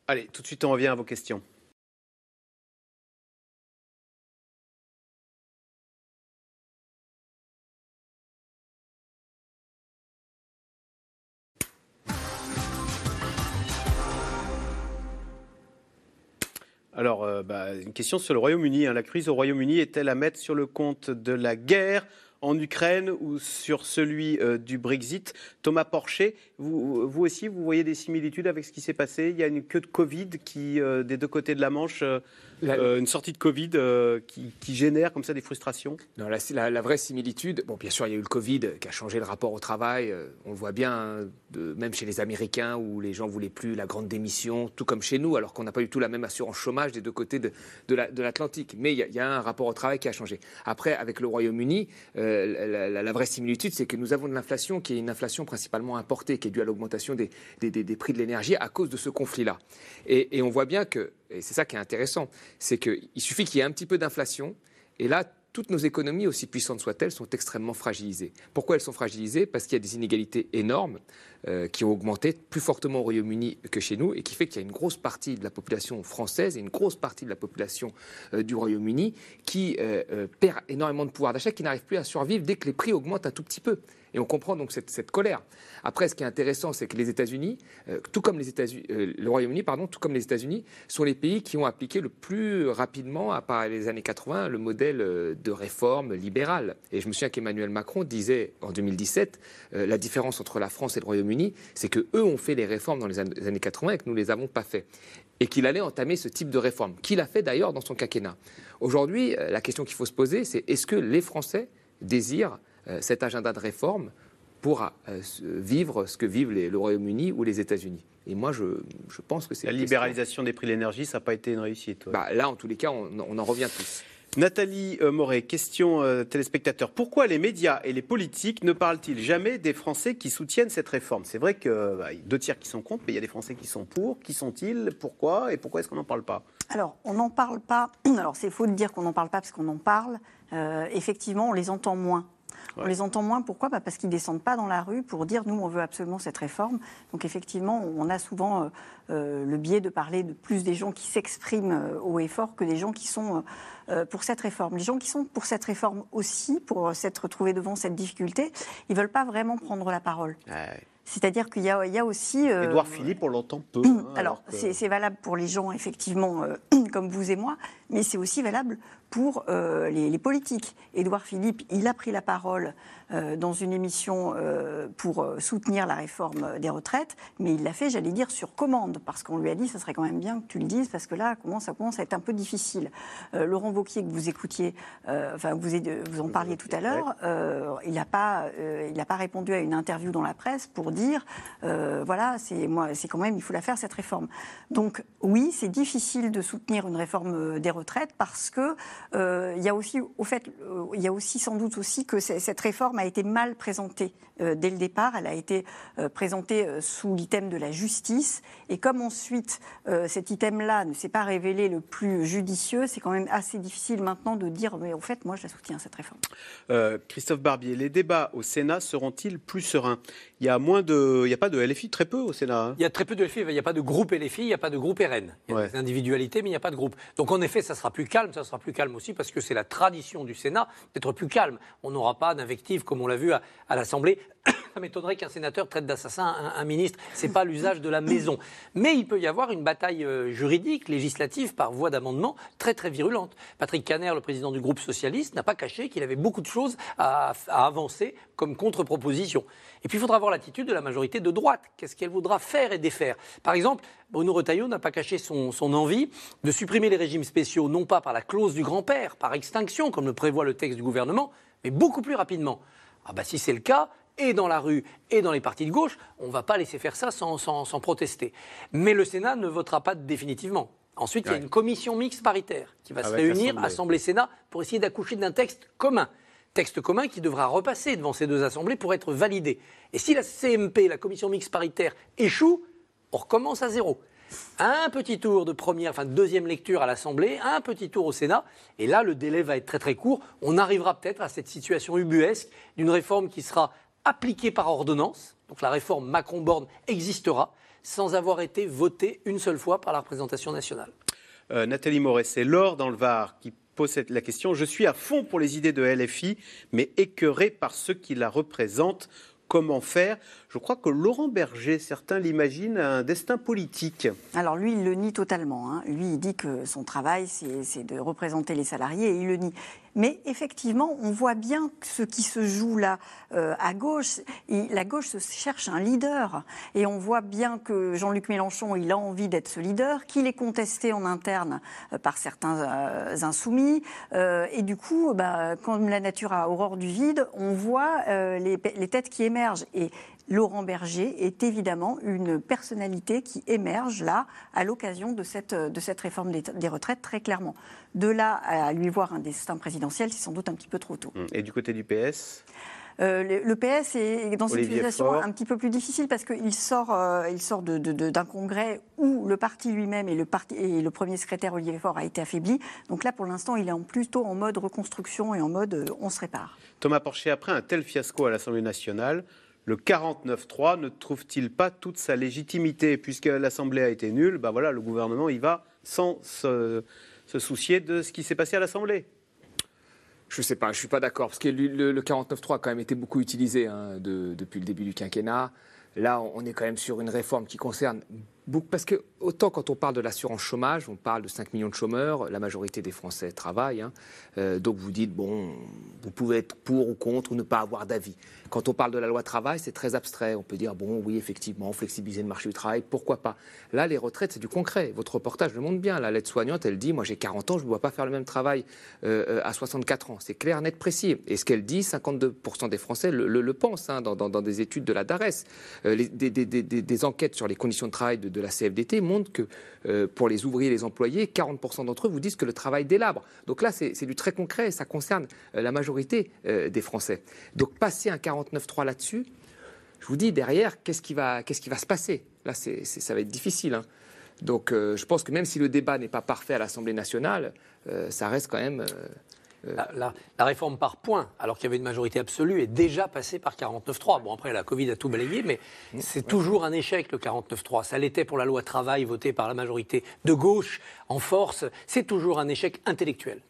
Allez, tout de suite, on revient à vos questions. Alors, euh, bah, une question sur le Royaume-Uni. Hein. La crise au Royaume-Uni est-elle à mettre sur le compte de la guerre en Ukraine ou sur celui euh, du Brexit? Thomas Porcher, vous, aussi, vous voyez des similitudes avec ce qui s'est passé? Il y a une queue de Covid qui, euh, des deux côtés de la Manche, euh, une sortie de Covid euh, qui, génère comme ça des frustrations? Non, la, la, vraie similitude, bon, bien sûr, il y a eu le Covid qui a changé le rapport au travail. Euh, on le voit bien, hein, de, même chez les Américains, où les gens voulaient plus la grande démission, tout comme chez nous, alors qu'on n'a pas du tout la même assurance chômage des deux côtés de, de l'Atlantique. Mais il y, a, un rapport au travail qui a changé. Après, avec le Royaume-Uni, la, vraie similitude, c'est que nous avons de l'inflation qui est une inflation principalement importée, qui est due à l'augmentation des, des, des, prix de l'énergie à cause de ce conflit-là. Et, et on voit bien que et c'est ça qui est intéressant, c'est qu'il suffit qu'il y ait un petit peu d'inflation, et là, toutes nos économies, aussi puissantes soient-elles, sont extrêmement fragilisées. Pourquoi elles sont fragilisées? Parce qu'il y a des inégalités énormes euh, qui ont augmenté plus fortement au Royaume-Uni que chez nous, et qui fait qu'il y a une grosse partie de la population française et une grosse partie de la population euh, du Royaume-Uni qui euh, perd énormément de pouvoir d'achat, qui n'arrive plus à survivre dès que les prix augmentent un tout petit peu. Et on comprend donc cette, colère. Après, ce qui est intéressant, c'est que les États-Unis, euh, tout comme les États-Unis, euh, le Royaume-Uni, pardon, tout comme les États-Unis, sont les pays qui ont appliqué le plus rapidement, à part les années 80, le modèle euh, de réforme libérale. Et je me souviens qu'Emmanuel Macron disait en 2017, la différence entre la France et le Royaume-Uni, c'est que eux ont fait les réformes dans les années 80 et que nous les avons pas fait. Et qu'il allait entamer ce type de réforme, qu'il a fait d'ailleurs dans son quinquennat. Aujourd'hui, la question qu'il faut se poser, c'est est-ce que les Français désirent cet agenda de réforme pour euh, vivre ce que vivent le Royaume-Uni ou les États-Unis. Et moi, je, pense que c'est... La libéralisation des prix de l'énergie, ça n'a pas été une réussite. Bah, là, en tous les cas, on, en revient tous. Nathalie euh, Moret, question téléspectateur. Pourquoi les médias et les politiques ne parlent-ils jamais des Français qui soutiennent cette réforme? C'est vrai qu'il bah, y a deux tiers qui sont contre, mais il y a des Français qui sont pour. Qui sont-ils? Pourquoi? Et pourquoi est-ce qu'on n'en parle pas? Alors, on n'en parle pas. <clears throat> Alors, c'est faux de dire qu'on n'en parle pas parce qu'on en parle. effectivement, on les entend moins. On les entend moins. Pourquoi? Bah, Parce qu'ils ne descendent pas dans la rue pour dire nous, on veut absolument cette réforme. Donc effectivement, on a souvent euh, euh, le biais de parler de plus des gens qui s'expriment euh, haut et fort que des gens qui sont pour cette réforme. Les gens qui sont pour cette réforme aussi, pour s'être retrouvés devant cette difficulté, ils ne veulent pas vraiment prendre la parole. C'est-à-dire qu'il y, a aussi. Édouard Philippe, on l'entend peu. Hein, <clears throat> alors, c'est valable pour les gens, effectivement, <clears throat> comme vous et moi, mais c'est aussi valable pour euh, les, politiques. Édouard Philippe, il a pris la parole euh, dans une émission euh, pour soutenir la réforme des retraites, mais il l'a fait, j'allais dire, sur commande, parce qu'on lui a dit, ça serait quand même bien que tu le dises, parce que là, ça commence à être un peu difficile. Laurent Wauquiez, que vous écoutiez, enfin, vous, vous en parliez tout à l'heure, il n'a pas, il pas répondu à une interview dans la presse pour dire, voilà, c'est moi, c'est quand même, il faut la faire cette réforme. Donc oui, c'est difficile de soutenir une réforme des retraites parce que euh, il y a aussi, au fait, euh, il y a aussi sans doute aussi que cette réforme a été mal présentée euh, dès le départ. Elle a été présentée sous l'item de la justice. Et comme ensuite cet item-là ne s'est pas révélé le plus judicieux, c'est quand même assez difficile maintenant de dire, mais au fait, moi, je la soutiens cette réforme. Christophe Barbier, les débats au Sénat seront-ils plus sereins? Il y a moins de, il n'y a pas de LFI, très peu au Sénat. Hein. Il y a très peu de LFI. Il n'y a pas de groupe LFI, il n'y a pas de groupe RN. Il y a des individualités, mais il n'y a pas de groupe. Donc en effet, ça sera plus calme, ça sera plus calme aussi parce que c'est la tradition du Sénat d'être plus calme. On n'aura pas d'invective comme on l'a vu à, l'Assemblée. Ça m'étonnerait qu'un sénateur traite d'assassin un, ministre. Ce n'est pas l'usage de la maison. Mais il peut y avoir une bataille euh, juridique, législative, par voie d'amendement, très très virulente. Patrick Caner, le président du groupe socialiste, n'a pas caché qu'il avait beaucoup de choses à, avancer comme contre-proposition. Et puis il faudra voir l'attitude de la majorité de droite. Qu'est-ce qu'elle voudra faire et défaire? Par exemple, Bruno Retailleau n'a pas caché son, son, envie de supprimer les régimes spéciaux, non pas par la clause du grand-père, par extinction, comme le prévoit le texte du gouvernement, mais beaucoup plus rapidement. Ah bah si c'est le cas, et dans la rue et dans les partis de gauche, on ne va pas laisser faire ça sans, protester. Mais le Sénat ne votera pas définitivement. Ensuite, il y a une commission mixte paritaire qui va se réunir, Assemblée-Sénat, pour essayer d'accoucher d'un texte commun. Texte commun qui devra repasser devant ces deux assemblées pour être validé. Et si la CMP, la commission mixte paritaire, échoue, on recommence à zéro. Un petit tour de première, enfin de deuxième lecture à l'Assemblée, un petit tour au Sénat, et là le délai va être très très court. On arrivera peut-être à cette situation ubuesque d'une réforme qui sera appliquée par ordonnance, donc la réforme Macron-Borne existera, sans avoir été votée une seule fois par la représentation nationale. Euh, Nathalie Moret, c'est Laure dans le Var qui pose la question. Je suis à fond pour les idées de LFI, mais écœuré par ceux qui la représentent comment faire? Je crois que Laurent Berger, certains l'imaginent, un destin politique. Alors lui, il le nie totalement. Hein. Lui, il dit que son travail, c'est de représenter les salariés et il le nie. Mais effectivement, on voit bien ce qui se joue là euh, à gauche. la gauche cherche un leader. Et on voit bien que Jean-Luc Mélenchon, il a envie d'être ce leader, qu'il est contesté en interne euh, par certains euh, insoumis. et du coup, bah, comme la nature a horreur du vide, on voit les, les, têtes qui émergent. Et Laurent Berger est évidemment une personnalité qui émerge là à l'occasion de cette, de cette réforme des, retraites très clairement. De là à lui voir un destin présidentiel, c'est sans doute un petit peu trop tôt. Et du côté du PS euh, le, PS est dans une situation un petit peu plus difficile parce qu'il sort, euh, il sort d'un congrès où le parti lui-même et le, parti, et le premier secrétaire Olivier Faure a été affaibli. Donc là, pour l'instant, il est en plutôt en mode reconstruction et en mode euh, on se répare. Thomas Porcher, après un tel fiasco à l'Assemblée nationale, le 49-3 ne trouve-t-il pas toute sa légitimité Puisque l'Assemblée a été nulle, ben voilà, le gouvernement y va sans se, soucier de ce qui s'est passé à l'Assemblée. Je ne sais pas, je ne suis pas d'accord, parce que le, 49-3 a quand même été beaucoup utilisé hein, depuis le début du quinquennat. Là, on est quand même sur une réforme qui concerne parce que autant quand on parle de l'assurance chômage, on parle de 5 millions de chômeurs, la majorité des Français travaillent. Hein. Euh, donc vous dites, bon, vous pouvez être pour ou contre ou ne pas avoir d'avis. Quand on parle de la loi travail, c'est très abstrait. On peut dire, bon, oui, effectivement, flexibiliser le marché du travail, pourquoi pas. Là, les retraites, c'est du concret. Votre reportage le montre bien. La lettre soignante, elle dit, moi j'ai 40 ans, je ne dois pas faire le même travail euh, à 64 ans. C'est clair, net, précis. Et ce qu'elle dit, 52% des Français le, pensent hein, dans, des études de la DARES. Euh, des, enquêtes sur les conditions de travail de de la CFDT montre que euh, pour les ouvriers et les employés, 40% d'entre eux vous disent que le travail délabre. Donc là, c'est du très concret, ça concerne euh, la majorité euh, des Français. Donc passer un 49.3 là-dessus, je vous dis, derrière, qu'est-ce qui, va, se passer? Là, ça va être difficile. Hein. Donc je pense que même si le débat n'est pas parfait à l'Assemblée nationale, ça reste quand même euh, la, réforme par points, alors qu'il y avait une majorité absolue, est déjà passée par 49-3. Bon, après, la Covid a tout balayé, mais c'est toujours un échec, le 49-3. Ça l'était pour la loi travail votée par la majorité de gauche en force. C'est toujours un échec intellectuel.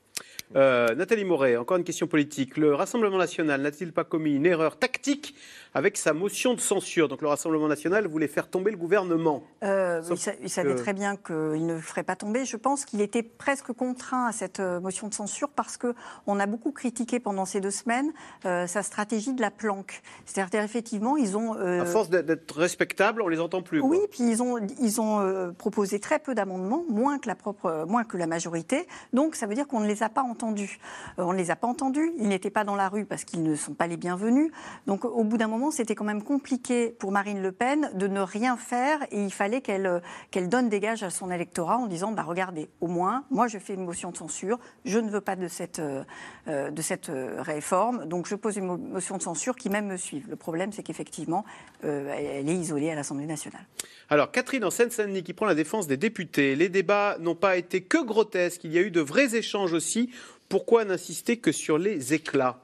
Euh, Nathalie Moret, encore une question politique. Le Rassemblement national n'a-t-il pas commis une erreur tactique avec sa motion de censure? Donc le Rassemblement national voulait faire tomber le gouvernement. Euh, il, savait très bien qu'il ne le ferait pas tomber. Je pense qu'il était presque contraint à cette euh, motion de censure parce qu'on a beaucoup critiqué pendant ces deux semaines euh, sa stratégie de la planque. C'est-à-dire effectivement, ils ont... à force d'être respectables, on les entend plus. Oui, puis ils ont, ils ont proposé très peu d'amendements, moins que la propre, moins que la majorité. Donc ça veut dire qu'on ne les a pas entendus. On ne les a pas entendus. Ils n'étaient pas dans la rue parce qu'ils ne sont pas les bienvenus. Donc au bout d'un moment c'était quand même compliqué pour Marine Le Pen de ne rien faire et il fallait qu'elle euh, donne des gages à son électorat en disant bah, regardez, au moins, moi je fais une motion de censure, je ne veux pas de cette, euh, euh, de cette réforme, donc je pose une motion de censure qui même me suive. Le problème, c'est qu'effectivement, elle est isolée à l'Assemblée nationale. Alors, Catherine en Seine-Saint-Denis qui prend la défense des députés. Les débats n'ont pas été que grotesques, il y a eu de vrais échanges aussi. Pourquoi n'insister que sur les éclats?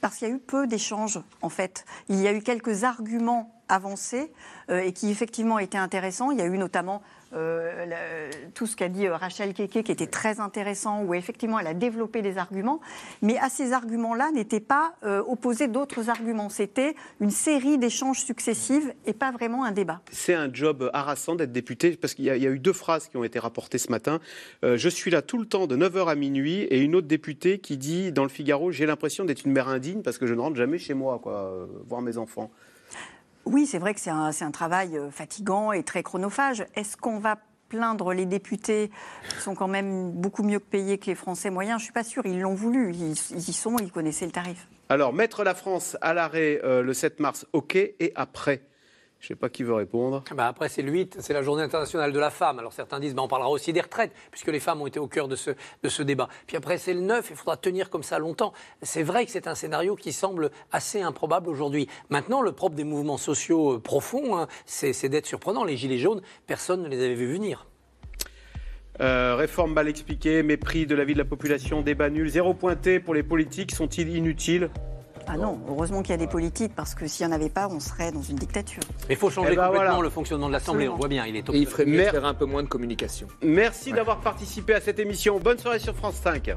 Parce qu'il y a eu peu d'échanges, en fait. Il y a eu quelques arguments avancé et qui effectivement était intéressant. Il y a eu notamment euh, tout ce qu'a dit euh, Rachel Keke, qui était très intéressant, où effectivement elle a développé des arguments, mais à ces arguments-là n'étaient pas euh, opposés d'autres arguments. C'était une série d'échanges successifs et pas vraiment un débat. C'est un job harassant d'être député, parce qu'il y, a eu deux phrases qui ont été rapportées ce matin. je suis là tout le temps de 9h à minuit, et une autre députée qui dit dans le Figaro, j'ai l'impression d'être une mère indigne parce que je ne rentre jamais chez moi, quoi, voir mes enfants. Oui, c'est vrai que c'est un, travail euh, fatigant et très chronophage. Est-ce qu'on va plaindre les députés qui sont quand même beaucoup mieux payés que les Français moyens? Je ne suis pas sûre. Ils l'ont voulu. Ils, y sont. Ils connaissaient le tarif. Alors, mettre la France à l'arrêt euh, le 7 mars, OK. Et après? Je ne sais pas qui veut répondre. Bah après, c'est le 8, c'est la journée internationale de la femme. Alors certains disent, bah on parlera aussi des retraites, puisque les femmes ont été au cœur de ce, de ce débat. Puis après, c'est le 9, il faudra tenir comme ça longtemps. C'est vrai que c'est un scénario qui semble assez improbable aujourd'hui. Maintenant, le propre des mouvements sociaux euh, profonds, hein, c'est d'être surprenant. Les Gilets jaunes, personne ne les avait vus venir. Euh, réforme mal expliquée, mépris de la vie de la population, débat nul, zéro pointé pour les politiques, sont-ils inutiles? Ah non, heureusement qu'il y a des politiques, parce que s'il n'y en avait pas, on serait dans une dictature. Mais il faut changer eh ben complètement le fonctionnement de l'Assemblée, on voit bien. Il est il ferait mieux faire un peu moins de communication. Merci d'avoir participé à cette émission. Bonne soirée sur France 5.